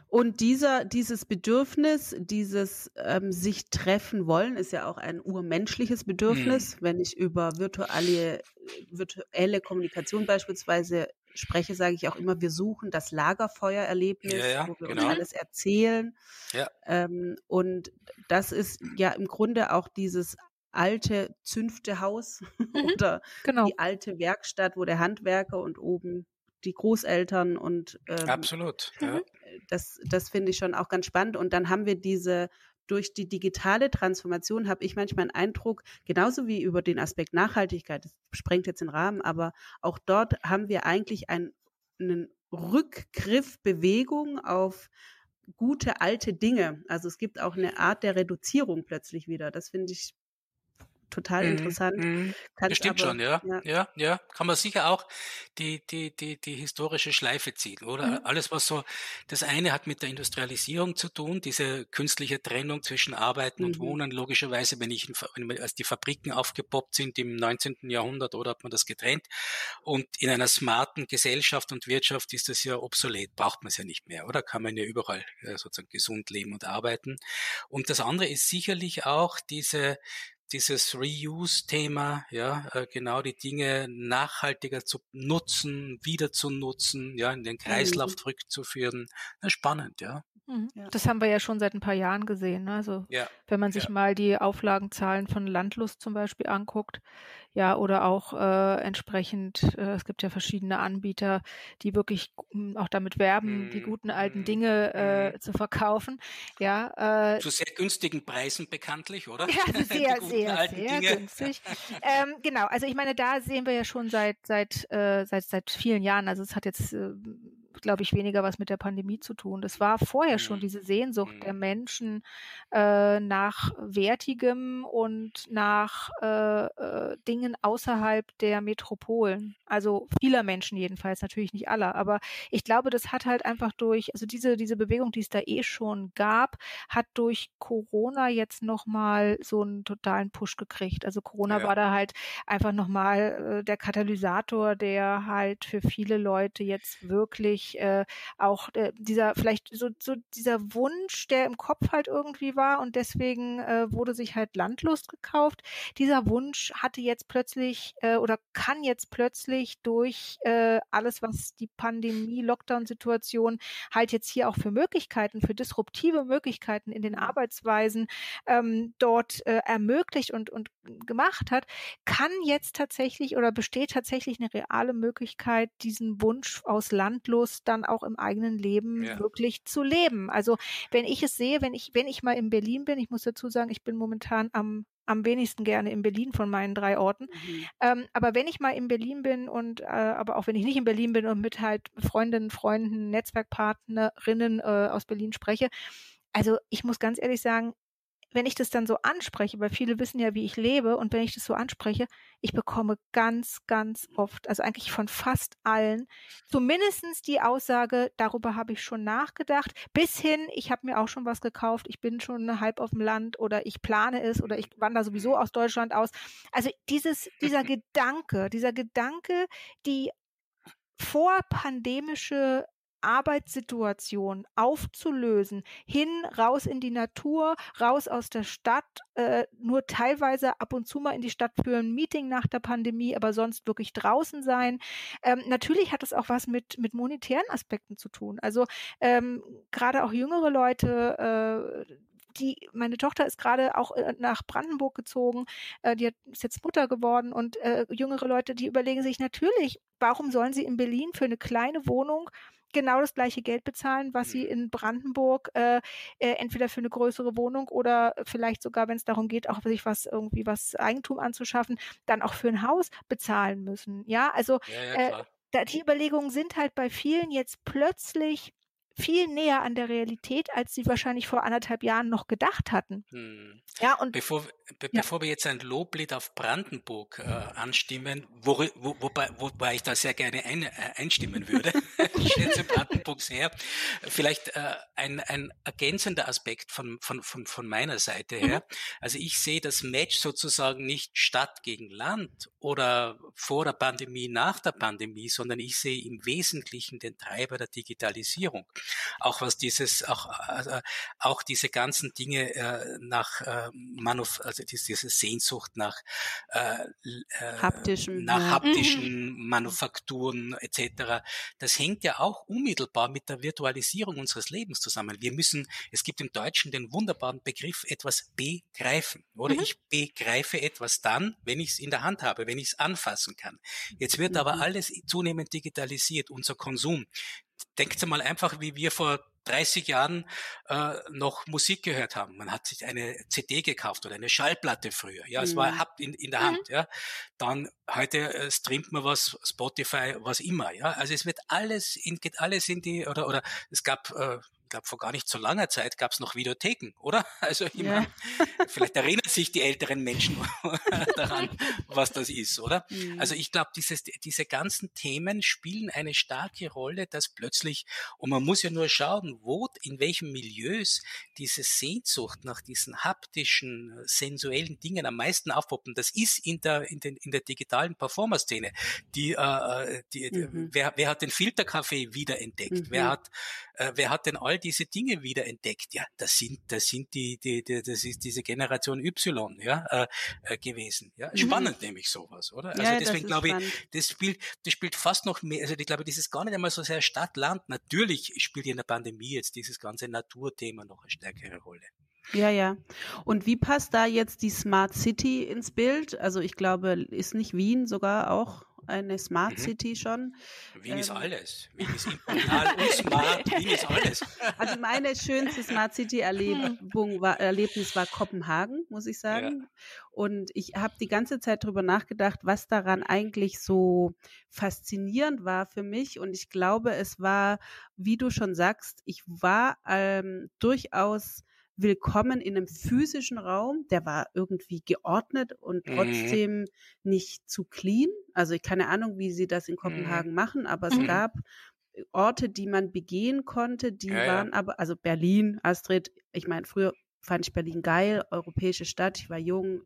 Und dieser, dieses Bedürfnis, dieses ähm, sich treffen wollen, ist ja auch ein urmenschliches Bedürfnis. Mhm. Wenn ich über virtuelle, virtuelle Kommunikation beispielsweise spreche, sage ich auch immer, wir suchen das Lagerfeuererlebnis, ja, ja, wo wir genau. uns alles erzählen. Ja. Ähm, und das ist ja im Grunde auch dieses alte Zünftehaus mhm, oder genau. die alte Werkstatt, wo der Handwerker und oben die Großeltern und ähm, absolut. Ja. Das, das finde ich schon auch ganz spannend. Und dann haben wir diese durch die digitale Transformation habe ich manchmal einen Eindruck, genauso wie über den Aspekt Nachhaltigkeit, das sprengt jetzt den Rahmen, aber auch dort haben wir eigentlich einen, einen Rückgriff, Bewegung auf gute alte Dinge. Also es gibt auch eine Art der Reduzierung plötzlich wieder. Das finde ich total mhm, interessant. Mhm. Bestimmt aber, schon, ja. ja. Ja, ja. Kann man sicher auch die, die, die, die historische Schleife ziehen, oder? Mhm. Alles, was so, das eine hat mit der Industrialisierung zu tun, diese künstliche Trennung zwischen Arbeiten mhm. und Wohnen. Logischerweise, wenn ich, wenn, als die Fabriken aufgepoppt sind im 19. Jahrhundert, oder hat man das getrennt? Und in einer smarten Gesellschaft und Wirtschaft ist das ja obsolet, braucht man es ja nicht mehr, oder? Kann man ja überall äh, sozusagen gesund leben und arbeiten. Und das andere ist sicherlich auch diese, dieses Reuse-Thema, ja, äh, genau die Dinge nachhaltiger zu nutzen, wieder zu nutzen, ja, in den Kreislauf mhm. zurückzuführen. spannend, ja. Mhm. Das haben wir ja schon seit ein paar Jahren gesehen. Ne? Also ja. wenn man sich ja. mal die Auflagenzahlen von Landlust zum Beispiel anguckt, ja, oder auch äh, entsprechend, äh, es gibt ja verschiedene Anbieter, die wirklich auch damit werben, die mhm. guten alten Dinge äh, mhm. zu verkaufen. Ja, äh, zu sehr günstigen Preisen bekanntlich, oder? Ja, sehr, sehr, sehr Dinge. günstig. ähm, genau, also ich meine, da sehen wir ja schon seit seit äh, seit seit vielen Jahren. Also es hat jetzt äh, glaube ich, weniger was mit der Pandemie zu tun. Das war vorher schon mhm. diese Sehnsucht der mhm. Menschen äh, nach Wertigem und nach äh, äh, Dingen außerhalb der Metropolen. Also vieler Menschen jedenfalls, natürlich nicht aller. Aber ich glaube, das hat halt einfach durch, also diese, diese Bewegung, die es da eh schon gab, hat durch Corona jetzt nochmal so einen totalen Push gekriegt. Also Corona ja. war da halt einfach nochmal äh, der Katalysator, der halt für viele Leute jetzt wirklich äh, auch äh, dieser vielleicht so, so dieser Wunsch, der im Kopf halt irgendwie war und deswegen äh, wurde sich halt Landlust gekauft. Dieser Wunsch hatte jetzt plötzlich äh, oder kann jetzt plötzlich durch äh, alles, was die Pandemie, Lockdown-Situation halt jetzt hier auch für Möglichkeiten, für disruptive Möglichkeiten in den Arbeitsweisen ähm, dort äh, ermöglicht und, und gemacht hat, kann jetzt tatsächlich oder besteht tatsächlich eine reale Möglichkeit, diesen Wunsch aus Landlust dann auch im eigenen Leben ja. wirklich zu leben. Also wenn ich es sehe, wenn ich, wenn ich mal in Berlin bin, ich muss dazu sagen, ich bin momentan am am wenigsten gerne in Berlin von meinen drei Orten. Mhm. Ähm, aber wenn ich mal in Berlin bin und äh, aber auch wenn ich nicht in Berlin bin und mit halt Freundinnen, Freunden, Netzwerkpartnerinnen äh, aus Berlin spreche, also ich muss ganz ehrlich sagen, wenn ich das dann so anspreche, weil viele wissen ja, wie ich lebe, und wenn ich das so anspreche, ich bekomme ganz, ganz oft, also eigentlich von fast allen, zumindestens die Aussage, darüber habe ich schon nachgedacht, bis hin, ich habe mir auch schon was gekauft, ich bin schon halb auf dem Land oder ich plane es oder ich wandere sowieso aus Deutschland aus. Also dieses, dieser Gedanke, dieser Gedanke, die vorpandemische Arbeitssituation aufzulösen, hin, raus in die Natur, raus aus der Stadt, äh, nur teilweise ab und zu mal in die Stadt für ein Meeting nach der Pandemie, aber sonst wirklich draußen sein. Ähm, natürlich hat es auch was mit, mit monetären Aspekten zu tun. Also ähm, gerade auch jüngere Leute, äh, die, meine Tochter ist gerade auch äh, nach Brandenburg gezogen, äh, die hat, ist jetzt Mutter geworden und äh, jüngere Leute, die überlegen sich natürlich, warum sollen sie in Berlin für eine kleine Wohnung genau das gleiche Geld bezahlen, was sie mhm. in Brandenburg äh, äh, entweder für eine größere Wohnung oder vielleicht sogar, wenn es darum geht, auch sich was irgendwie was Eigentum anzuschaffen, dann auch für ein Haus bezahlen müssen. Ja, also ja, ja, äh, da, die Überlegungen sind halt bei vielen jetzt plötzlich viel näher an der Realität, als sie wahrscheinlich vor anderthalb Jahren noch gedacht hatten. Hm. Ja, und bevor, be ja. bevor wir jetzt ein Loblied auf Brandenburg äh, anstimmen, wo, wo, wobei, wobei ich da sehr gerne ein, äh, einstimmen würde, ich schätze Brandenburg sehr, vielleicht äh, ein, ein ergänzender Aspekt von, von, von, von meiner Seite her. Mhm. Also ich sehe das Match sozusagen nicht Stadt gegen Land oder vor der Pandemie, nach der Pandemie, sondern ich sehe im Wesentlichen den Treiber der Digitalisierung auch was dieses, auch, äh, auch diese ganzen Dinge äh, nach äh, Manuf also diese Sehnsucht nach äh, äh haptischen, nach ja. haptischen mhm. Manufakturen etc. Das hängt ja auch unmittelbar mit der Virtualisierung unseres Lebens zusammen. Wir müssen, es gibt im Deutschen den wunderbaren Begriff etwas begreifen. Oder mhm. ich begreife etwas dann, wenn ich es in der Hand habe, wenn ich es anfassen kann. Jetzt wird mhm. aber alles zunehmend digitalisiert, unser Konsum denkt mal einfach, wie wir vor 30 Jahren äh, noch Musik gehört haben. Man hat sich eine CD gekauft oder eine Schallplatte früher. Ja, es war mhm. habt in, in der Hand. Mhm. Ja, dann heute äh, streamt man was, Spotify, was immer. Ja, also es wird alles in, geht alles in die oder oder es gab äh, glaube, vor gar nicht so langer Zeit gab es noch Videotheken, oder? Also immer, ja. vielleicht erinnern sich die älteren Menschen daran, was das ist, oder? Mhm. Also ich glaube, diese ganzen Themen spielen eine starke Rolle, dass plötzlich, und man muss ja nur schauen, wo, in welchen Milieus diese Sehnsucht nach diesen haptischen, sensuellen Dingen am meisten aufpoppen. Das ist in der, in den, in der digitalen Performer-Szene. Die, äh, die, mhm. wer, wer hat den Filterkaffee wiederentdeckt? Mhm. Wer hat, äh, wer hat denn all diese Dinge wieder entdeckt. Ja, das sind, das sind die, die, die das ist diese Generation Y, ja, äh, äh, gewesen. Ja, mhm. spannend mhm. nämlich sowas, oder? Also ja, deswegen glaube ich, das spielt, das spielt fast noch mehr, also ich glaube, das ist gar nicht einmal so sehr Stadt-Land. Natürlich spielt in der Pandemie jetzt dieses ganze Naturthema noch eine stärkere Rolle. Ja, ja. Und wie passt da jetzt die Smart City ins Bild? Also ich glaube, ist nicht Wien sogar auch eine Smart mhm. City schon. Wien ähm, ist alles. Wien ist international und smart. Wien ist alles. Also meine schönste Smart City Erlebung war, Erlebnis war Kopenhagen, muss ich sagen. Ja. Und ich habe die ganze Zeit darüber nachgedacht, was daran eigentlich so faszinierend war für mich. Und ich glaube, es war, wie du schon sagst, ich war ähm, durchaus willkommen in einem physischen Raum, der war irgendwie geordnet und mhm. trotzdem mhm. nicht zu clean. Also ich keine Ahnung, wie sie das in mhm. Kopenhagen mhm. machen, aber es mhm. gab Orte, die man begehen konnte, die ja, waren ja. aber, also Berlin, Astrid, ich meine, früher fand ich Berlin geil, europäische Stadt, ich war jung,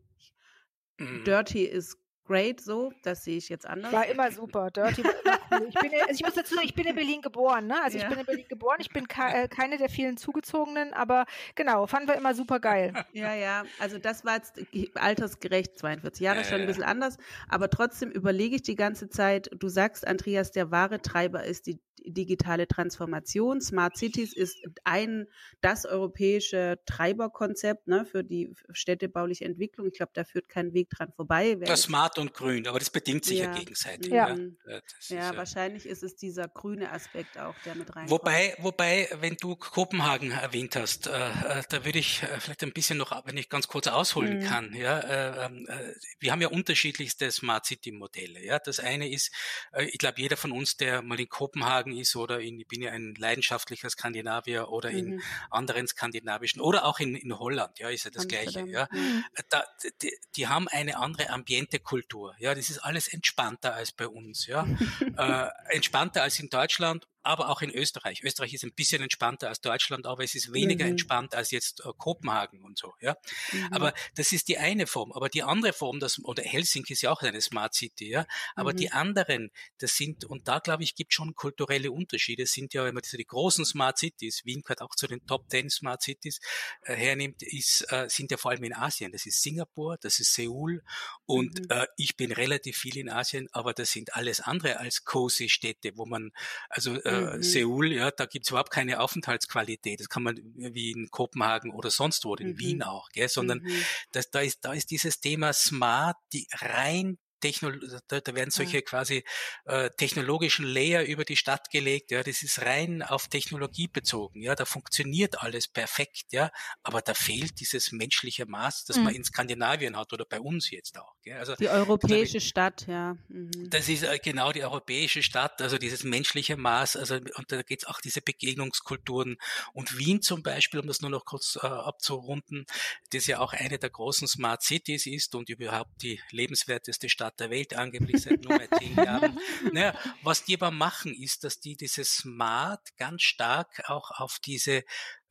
mhm. Dirty ist great so, das sehe ich jetzt anders. War immer super, Dirty war immer cool. Ich, bin, also ich muss dazu sagen, ich bin in Berlin geboren, ne? Also ja. ich bin in Berlin geboren, ich bin ke äh, keine der vielen Zugezogenen, aber genau, fanden wir immer super geil. Ja, ja, also das war jetzt altersgerecht, 42 Jahre, schon ein bisschen anders, aber trotzdem überlege ich die ganze Zeit, du sagst, Andreas, der wahre Treiber ist die digitale Transformation. Smart Cities ist ein, das europäische Treiberkonzept ne, für die städtebauliche Entwicklung. Ich glaube, da führt kein Weg dran vorbei. Das Smart und Grün, aber das bedingt sich ja, ja gegenseitig. Ja, ja. ja wahrscheinlich ist es dieser grüne Aspekt auch, der mit reinkommt. Wobei, wobei, wenn du Kopenhagen erwähnt hast, äh, äh da würde ich äh, vielleicht ein bisschen noch, wenn ich ganz kurz ausholen mhm. kann. Ja, äh, ähm, äh, wir haben ja unterschiedlichste Smart City Modelle. Ja, das eine ist, äh, ich glaube, jeder von uns, der mal in Kopenhagen Kopenhagen ist oder in, ich bin ja ein leidenschaftlicher Skandinavier oder in mhm. anderen skandinavischen oder auch in, in Holland, ja, ist ja das Amsterdam. Gleiche. Ja. Mhm. Da, die, die, haben eine andere Ambiente-Kultur. Ja, das ist alles entspannter als bei uns. Ja, äh, entspannter als in Deutschland aber auch in Österreich. Österreich ist ein bisschen entspannter als Deutschland, aber es ist weniger mhm. entspannt als jetzt äh, Kopenhagen und so. Ja, mhm. aber das ist die eine Form. Aber die andere Form, das oder Helsinki ist ja auch eine Smart City, ja. Aber mhm. die anderen, das sind und da glaube ich gibt schon kulturelle Unterschiede. Das sind ja, wenn man diese die großen Smart Cities, Wien gehört auch zu den Top 10 Smart Cities äh, hernimmt, ist äh, sind ja vor allem in Asien. Das ist Singapur, das ist Seoul und mhm. äh, ich bin relativ viel in Asien, aber das sind alles andere als cozy Städte, wo man also äh, mhm. Seoul, ja, da gibt's überhaupt keine Aufenthaltsqualität. Das kann man wie in Kopenhagen oder sonst wo, in mhm. Wien auch, gell? sondern mhm. das, da, ist, da ist dieses Thema Smart, die rein Techno da, da werden solche ja. quasi äh, technologischen Layer über die Stadt gelegt. Ja, das ist rein auf Technologie bezogen. Ja, da funktioniert alles perfekt. Ja, aber da fehlt dieses menschliche Maß, das mhm. man in Skandinavien hat oder bei uns jetzt auch. Ja, also die europäische da, Stadt, ja. Mhm. Das ist äh, genau die europäische Stadt. Also dieses menschliche Maß. Also und da geht's auch diese Begegnungskulturen. Und Wien zum Beispiel, um das nur noch kurz äh, abzurunden, das ja auch eine der großen Smart Cities ist und überhaupt die lebenswerteste Stadt Stadt der Welt, angeblich seit nunmehr zehn Jahren. Naja, was die aber machen, ist, dass die dieses Smart ganz stark auch auf diese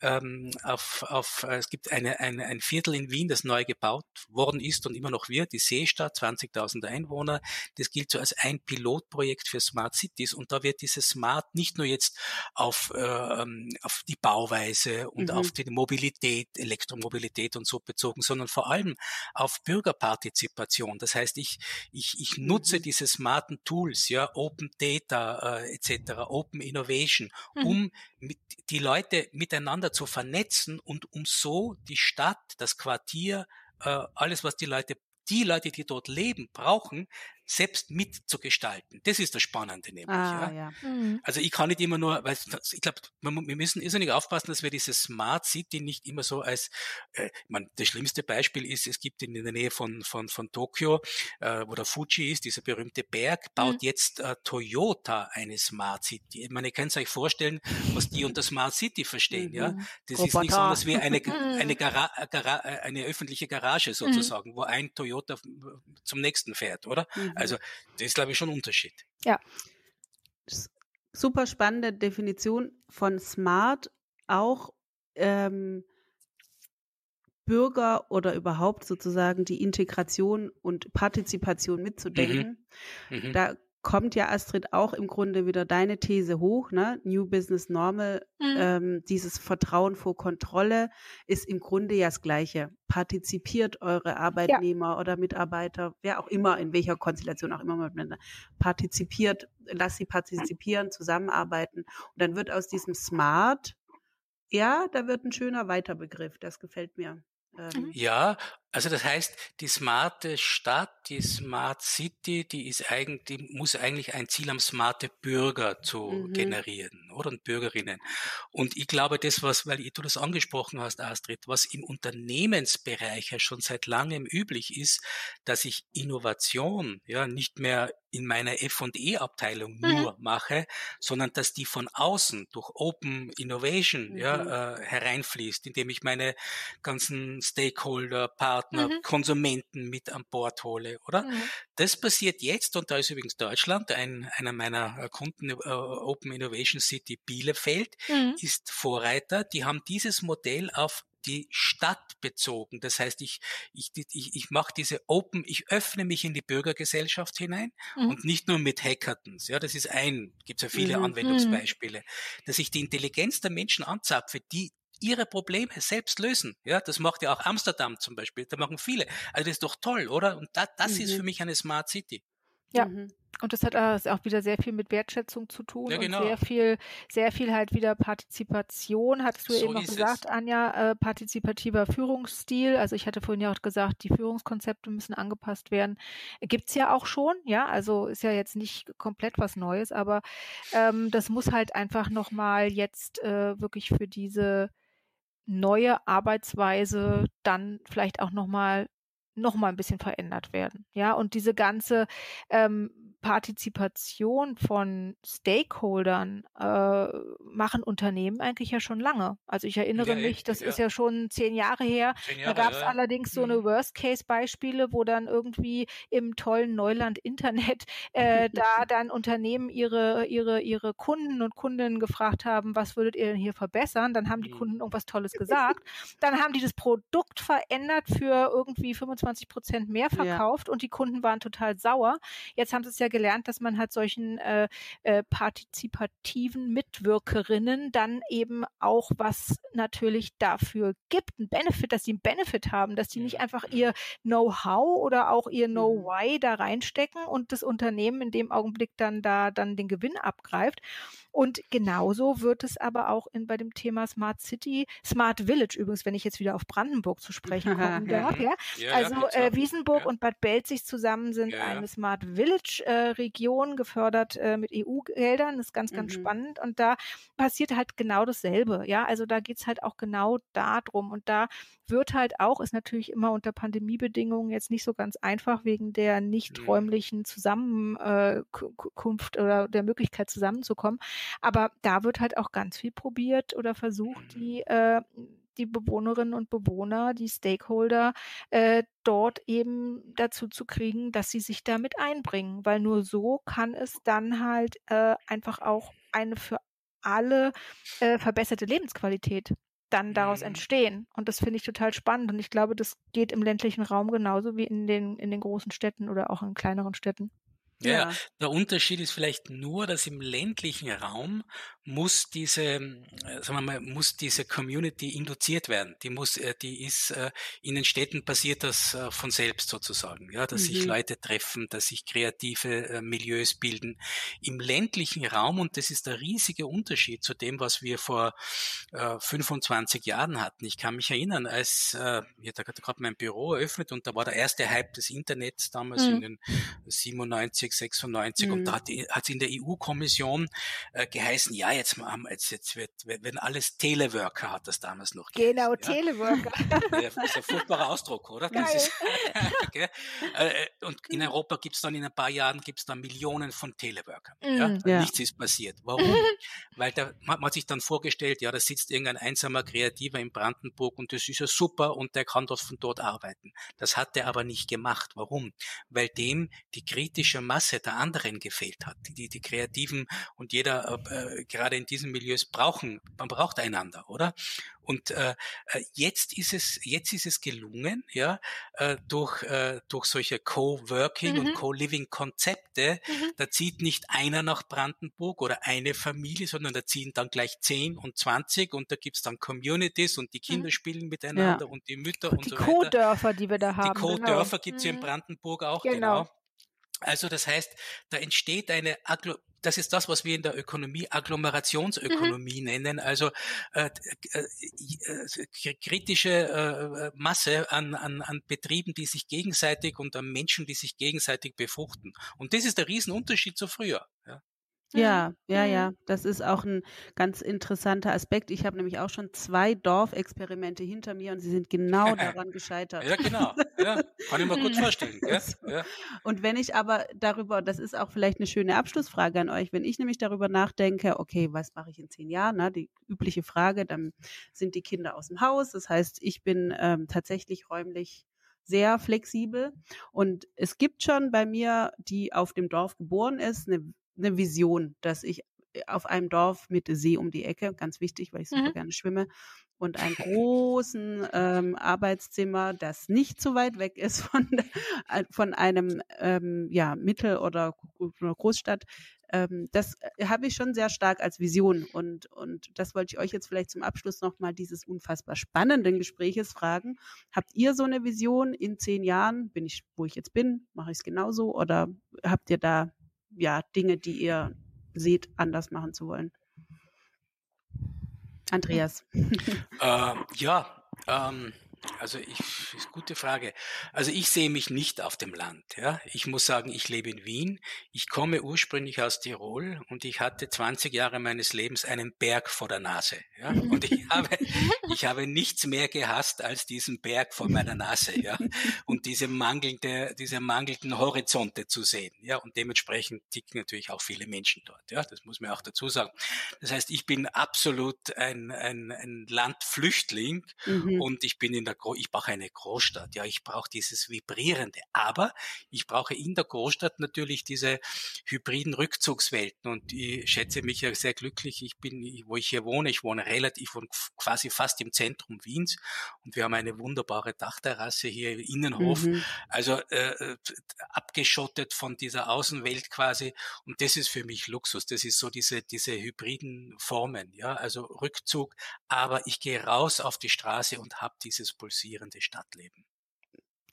ähm, auf, auf, äh, es gibt eine, eine, ein Viertel in Wien, das neu gebaut worden ist und immer noch wird, die Seestadt, 20.000 Einwohner. Das gilt so als ein Pilotprojekt für Smart Cities und da wird dieses Smart nicht nur jetzt auf, äh, ähm, auf die Bauweise und mhm. auf die Mobilität, Elektromobilität und so bezogen, sondern vor allem auf Bürgerpartizipation. Das heißt, ich, ich, ich nutze mhm. diese smarten Tools, ja, Open Data äh, etc., Open Innovation, mhm. um mit, die Leute miteinander zu vernetzen und um so die Stadt, das Quartier, äh, alles, was die Leute die Leute, die dort leben, brauchen, selbst mitzugestalten. Das ist das Spannende nämlich. Ah, ja. ja. Mhm. Also ich kann nicht immer nur, weil ich glaube, wir müssen irrsinnig aufpassen, dass wir diese Smart City nicht immer so als, äh, ich meine, das schlimmste Beispiel ist, es gibt in, der Nähe von, von, von Tokio, äh, wo der Fuji ist, dieser berühmte Berg, baut mhm. jetzt äh, Toyota eine Smart City. Ich meine, ihr könnt euch vorstellen, was die unter Smart City verstehen. Mhm. Ja, Das Roboter. ist nicht so was wie eine, eine, Gara Gara eine öffentliche Garage mhm. sozusagen, wo ein Toyota zum nächsten fährt, oder? Mhm. Also das ist, glaube ich, schon ein Unterschied. Ja. Super spannende Definition von smart, auch ähm, Bürger oder überhaupt sozusagen die Integration und Partizipation mitzudenken. Mhm. Mhm. Da kommt ja Astrid auch im Grunde wieder deine These hoch, ne? New Business Normal, mhm. ähm, dieses Vertrauen vor Kontrolle ist im Grunde ja das Gleiche. Partizipiert eure Arbeitnehmer ja. oder Mitarbeiter, wer auch immer, in welcher Konstellation auch immer miteinander, partizipiert, lasst sie partizipieren, zusammenarbeiten und dann wird aus diesem Smart, ja, da wird ein schöner Weiterbegriff, das gefällt mir. Ähm. Ja, also das heißt, die smarte Stadt, die Smart City, die ist eigentlich, muss eigentlich ein Ziel am smarte Bürger zu mhm. generieren, oder? Und Bürgerinnen. Und ich glaube, das, was, weil du das angesprochen hast, Astrid, was im Unternehmensbereich ja schon seit langem üblich ist, dass ich Innovation, ja, nicht mehr in meiner F&E-Abteilung mhm. nur mache, sondern dass die von außen durch Open Innovation, mhm. ja, äh, hereinfließt, indem ich meine ganzen Stakeholder, Partner, Partner, mhm. Konsumenten mit an Bord hole, oder? Mhm. Das passiert jetzt und da ist übrigens Deutschland, ein, einer meiner äh, Kunden, uh, Open Innovation City Bielefeld, mhm. ist Vorreiter. Die haben dieses Modell auf die Stadt bezogen. Das heißt, ich, ich, ich, ich mache diese Open, ich öffne mich in die Bürgergesellschaft hinein mhm. und nicht nur mit Hackathons. Ja, das ist ein, gibt es ja viele mhm. Anwendungsbeispiele, dass ich die Intelligenz der Menschen anzapfe, die ihre Probleme selbst lösen. Ja, das macht ja auch Amsterdam zum Beispiel. Da machen viele. Also das ist doch toll, oder? Und da, das mhm. ist für mich eine Smart City. Ja. Mhm. Und das hat äh, auch wieder sehr viel mit Wertschätzung zu tun ja, genau. und sehr viel, sehr viel halt wieder Partizipation, hattest du so eben auch gesagt, es. Anja, äh, partizipativer Führungsstil. Also ich hatte vorhin ja auch gesagt, die Führungskonzepte müssen angepasst werden. Gibt's ja auch schon, ja, also ist ja jetzt nicht komplett was Neues, aber ähm, das muss halt einfach nochmal jetzt äh, wirklich für diese neue Arbeitsweise dann vielleicht auch nochmal noch mal ein bisschen verändert werden. Ja, und diese ganze ähm, Partizipation von Stakeholdern äh, machen Unternehmen eigentlich ja schon lange. Also ich erinnere ja, mich, das ja. ist ja schon zehn Jahre her. Zehn Jahre, da gab es ja. allerdings so eine mhm. Worst-Case-Beispiele, wo dann irgendwie im tollen Neuland Internet äh, da dann Unternehmen ihre, ihre, ihre Kunden und Kundinnen gefragt haben, was würdet ihr denn hier verbessern? Dann haben die mhm. Kunden irgendwas Tolles gesagt. Dann haben die das Produkt verändert für irgendwie 25 Prozent mehr verkauft und die Kunden waren total sauer. Jetzt haben sie es ja gelernt, dass man halt solchen äh, äh, partizipativen Mitwirkerinnen dann eben auch was natürlich dafür gibt, ein Benefit, dass sie einen Benefit haben, dass die nicht einfach ihr Know-how oder auch ihr Know-why mhm. da reinstecken und das Unternehmen in dem Augenblick dann da dann den Gewinn abgreift. Und genauso wird es aber auch in, bei dem Thema Smart City, Smart Village übrigens, wenn ich jetzt wieder auf Brandenburg zu sprechen kommen darf. Ja? ja also äh, Wiesenburg ja. und Bad Belzig zusammen sind ja, eine Smart Village äh, Region, gefördert äh, mit EU-Geldern. Das ist ganz, ganz mhm. spannend. Und da passiert halt genau dasselbe. Ja, also da geht's halt auch genau darum. Und da wird halt auch, ist natürlich immer unter Pandemiebedingungen jetzt nicht so ganz einfach wegen der nicht mhm. räumlichen Zusammenkunft oder der Möglichkeit zusammenzukommen. Aber da wird halt auch ganz viel probiert oder versucht, mhm. die äh, die Bewohnerinnen und Bewohner, die Stakeholder äh, dort eben dazu zu kriegen, dass sie sich damit einbringen, weil nur so kann es dann halt äh, einfach auch eine für alle äh, verbesserte Lebensqualität dann daraus mhm. entstehen. Und das finde ich total spannend. Und ich glaube, das geht im ländlichen Raum genauso wie in den, in den großen Städten oder auch in kleineren Städten. Ja, ja, der Unterschied ist vielleicht nur, dass im ländlichen Raum muss diese, äh, sagen wir mal, muss diese Community induziert werden. Die muss, äh, die ist äh, in den Städten passiert das von selbst sozusagen, ja, dass mhm. sich Leute treffen, dass sich kreative Milieus bilden. Im ländlichen Raum und das ist der riesige Unterschied zu dem, was wir vor 25 Jahren hatten. Ich kann mich erinnern, als äh, ich hatte gerade mein Büro eröffnet und da war der erste Hype des Internets damals mhm. in den 97 96, 96 mhm. und da hat es in der EU-Kommission äh, geheißen, ja, jetzt, haben, jetzt, jetzt wird, wenn alles Teleworker hat das damals noch geheißen, Genau, ja. Teleworker. das ist ein furchtbarer Ausdruck, oder? Ist, okay. Äh, und in Europa gibt es dann in ein paar Jahren gibt's dann Millionen von Teleworkern. Mhm. Ja? ja? Nichts ist passiert. Warum? Weil da man hat sich dann vorgestellt, ja, da sitzt irgendein einsamer Kreativer in Brandenburg und das ist ja super und der kann dort von dort arbeiten. Das hat er aber nicht gemacht. Warum? Weil dem die kritische Masse Masse der anderen gefehlt hat. Die, die Kreativen und jeder, äh, gerade in diesen Milieus brauchen, man braucht einander, oder? Und äh, äh, jetzt ist es, jetzt ist es gelungen, ja, äh, durch, äh, durch solche Co-working mhm. und Co-living-Konzepte, mhm. da zieht nicht einer nach Brandenburg oder eine Familie, sondern da ziehen dann gleich zehn und zwanzig und da gibt's dann Communities und die Kinder mhm. spielen miteinander ja. und die Mütter und, und die so weiter. Die Co-Dörfer, die wir da haben. Die Co-Dörfer genau. gibt's hier in mhm. Brandenburg auch, genau. genau. Also das heißt, da entsteht eine Agglo das ist das, was wir in der Ökonomie Agglomerationsökonomie mhm. nennen, also äh, äh, äh, kritische äh, Masse an, an, an Betrieben, die sich gegenseitig und an Menschen, die sich gegenseitig befruchten. Und das ist der Riesenunterschied zu früher. Ja. Ja, ja, mhm. ja. Das ist auch ein ganz interessanter Aspekt. Ich habe nämlich auch schon zwei Dorfexperimente hinter mir und sie sind genau daran gescheitert. Ja, genau. Ja, kann ich mir gut vorstellen. Ja, ja. Und wenn ich aber darüber, das ist auch vielleicht eine schöne Abschlussfrage an euch, wenn ich nämlich darüber nachdenke, okay, was mache ich in zehn Jahren? Na, die übliche Frage, dann sind die Kinder aus dem Haus. Das heißt, ich bin ähm, tatsächlich räumlich sehr flexibel. Und es gibt schon bei mir, die auf dem Dorf geboren ist, eine eine Vision, dass ich äh, auf einem Dorf mit See um die Ecke, ganz wichtig, weil ich super mhm. gerne schwimme, und einem großen ähm, Arbeitszimmer, das nicht zu weit weg ist von, äh, von einem ähm, ja, Mittel- oder Großstadt. Ähm, das äh, habe ich schon sehr stark als Vision und, und das wollte ich euch jetzt vielleicht zum Abschluss nochmal dieses unfassbar spannenden Gespräches fragen. Habt ihr so eine Vision in zehn Jahren? Bin ich, wo ich jetzt bin? Mache ich es genauso oder habt ihr da ja, Dinge, die ihr seht, anders machen zu wollen? Andreas. äh, ja, ähm, Also ich, ist gute Frage. Also ich sehe mich nicht auf dem Land. Ja, ich muss sagen, ich lebe in Wien. Ich komme ursprünglich aus Tirol und ich hatte 20 Jahre meines Lebens einen Berg vor der Nase. Ja, und ich habe, ich habe nichts mehr gehasst als diesen Berg vor meiner Nase. Ja, und diese mangelnde, diese mangelnden Horizonte zu sehen. Ja, und dementsprechend ticken natürlich auch viele Menschen dort. Ja, das muss man auch dazu sagen. Das heißt, ich bin absolut ein, ein, ein Landflüchtling mhm. und ich bin in der, ich brauche eine Großstadt. Ja, ich brauche dieses Vibrierende. Aber ich brauche in der Großstadt natürlich diese hybriden Rückzugswelten und ich schätze mich ja sehr glücklich. Ich bin, wo ich hier wohne, ich wohne relativ und quasi fast im Zentrum Wiens und wir haben eine wunderbare Dachterrasse hier, Innenhof, mhm. also äh, äh abgeschottet von dieser Außenwelt quasi und das ist für mich Luxus. Das ist so diese, diese hybriden Formen, ja, also Rückzug, aber ich gehe raus auf die Straße und habe dieses pulsierende Stadtleben.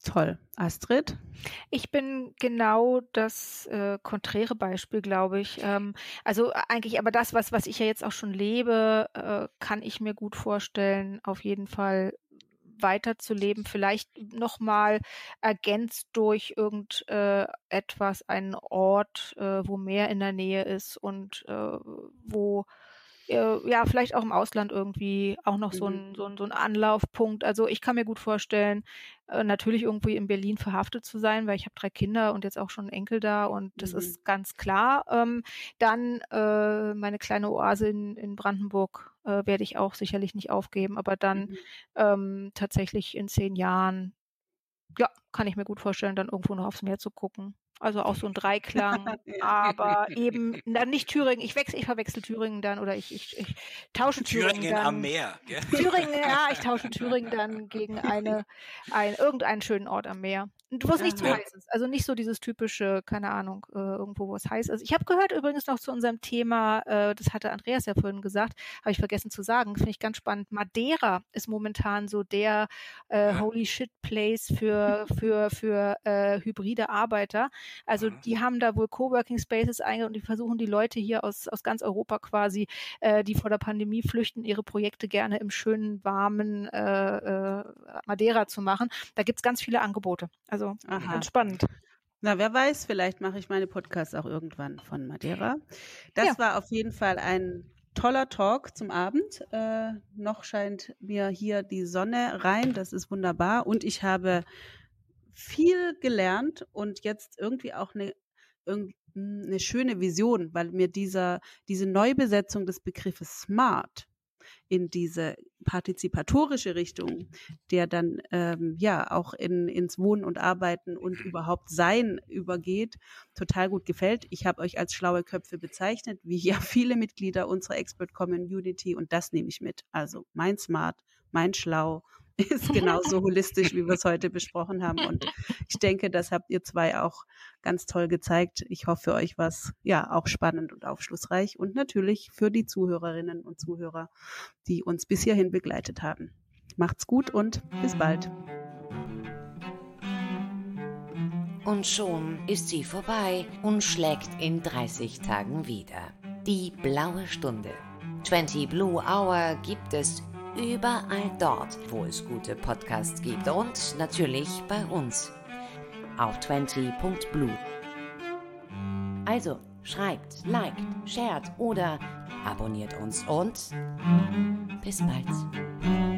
Toll. Astrid? Ich bin genau das äh, konträre Beispiel, glaube ich. Ähm, also eigentlich, aber das, was, was ich ja jetzt auch schon lebe, äh, kann ich mir gut vorstellen, auf jeden Fall weiterzuleben, vielleicht nochmal ergänzt durch irgendetwas, äh, einen Ort, äh, wo mehr in der Nähe ist und äh, wo äh, ja, vielleicht auch im Ausland irgendwie auch noch so, mhm. ein, so, ein, so ein Anlaufpunkt. Also ich kann mir gut vorstellen, äh, natürlich irgendwie in Berlin verhaftet zu sein, weil ich habe drei Kinder und jetzt auch schon einen Enkel da und das mhm. ist ganz klar. Ähm, dann äh, meine kleine Oase in, in Brandenburg äh, werde ich auch sicherlich nicht aufgeben, aber dann mhm. ähm, tatsächlich in zehn Jahren, ja, kann ich mir gut vorstellen, dann irgendwo noch aufs Meer zu gucken. Also auch so ein Dreiklang, aber eben dann nicht Thüringen. Ich wechsle, ich verwechsel Thüringen dann oder ich, ich, ich tausche Thüringen, Thüringen dann. am Meer. Ja. Thüringen, ja, ich tausche Thüringen dann gegen eine, ein, irgendeinen schönen Ort am Meer. Wo es nicht zu heiß ist. Also nicht so dieses typische, keine Ahnung, äh, irgendwo, wo es heiß ist. Ich habe gehört übrigens noch zu unserem Thema, äh, das hatte Andreas ja vorhin gesagt, habe ich vergessen zu sagen, finde ich ganz spannend. Madeira ist momentan so der äh, Holy Shit Place für, für, für äh, hybride Arbeiter. Also die haben da wohl Coworking Spaces eingegangen und die versuchen die Leute hier aus, aus ganz Europa quasi, äh, die vor der Pandemie flüchten, ihre Projekte gerne im schönen, warmen äh, äh, Madeira zu machen. Da gibt's ganz viele Angebote. Also Aha. ganz spannend. Na, wer weiß, vielleicht mache ich meine Podcasts auch irgendwann von Madeira. Das ja. war auf jeden Fall ein toller Talk zum Abend. Äh, noch scheint mir hier die Sonne rein. Das ist wunderbar. Und ich habe viel gelernt und jetzt irgendwie auch eine, eine schöne Vision, weil mir dieser, diese Neubesetzung des Begriffes Smart in diese partizipatorische Richtung, der dann ähm, ja auch in, ins Wohnen und Arbeiten und überhaupt Sein übergeht, total gut gefällt. Ich habe euch als schlaue Köpfe bezeichnet, wie ja viele Mitglieder unserer Expert Community und das nehme ich mit. Also mein Smart, mein Schlau ist genauso holistisch, wie wir es heute besprochen haben. Und ich denke, das habt ihr zwei auch ganz toll gezeigt. Ich hoffe, für euch war es ja auch spannend und aufschlussreich und natürlich für die Zuhörerinnen und Zuhörer, die uns bis hierhin begleitet haben. Macht's gut und bis bald. Und schon ist sie vorbei und schlägt in 30 Tagen wieder. Die blaue Stunde. 20 Blue Hour gibt es überall dort, wo es gute Podcasts gibt und natürlich bei uns auf 20.blue. Also schreibt, liked, shared oder abonniert uns und bis bald.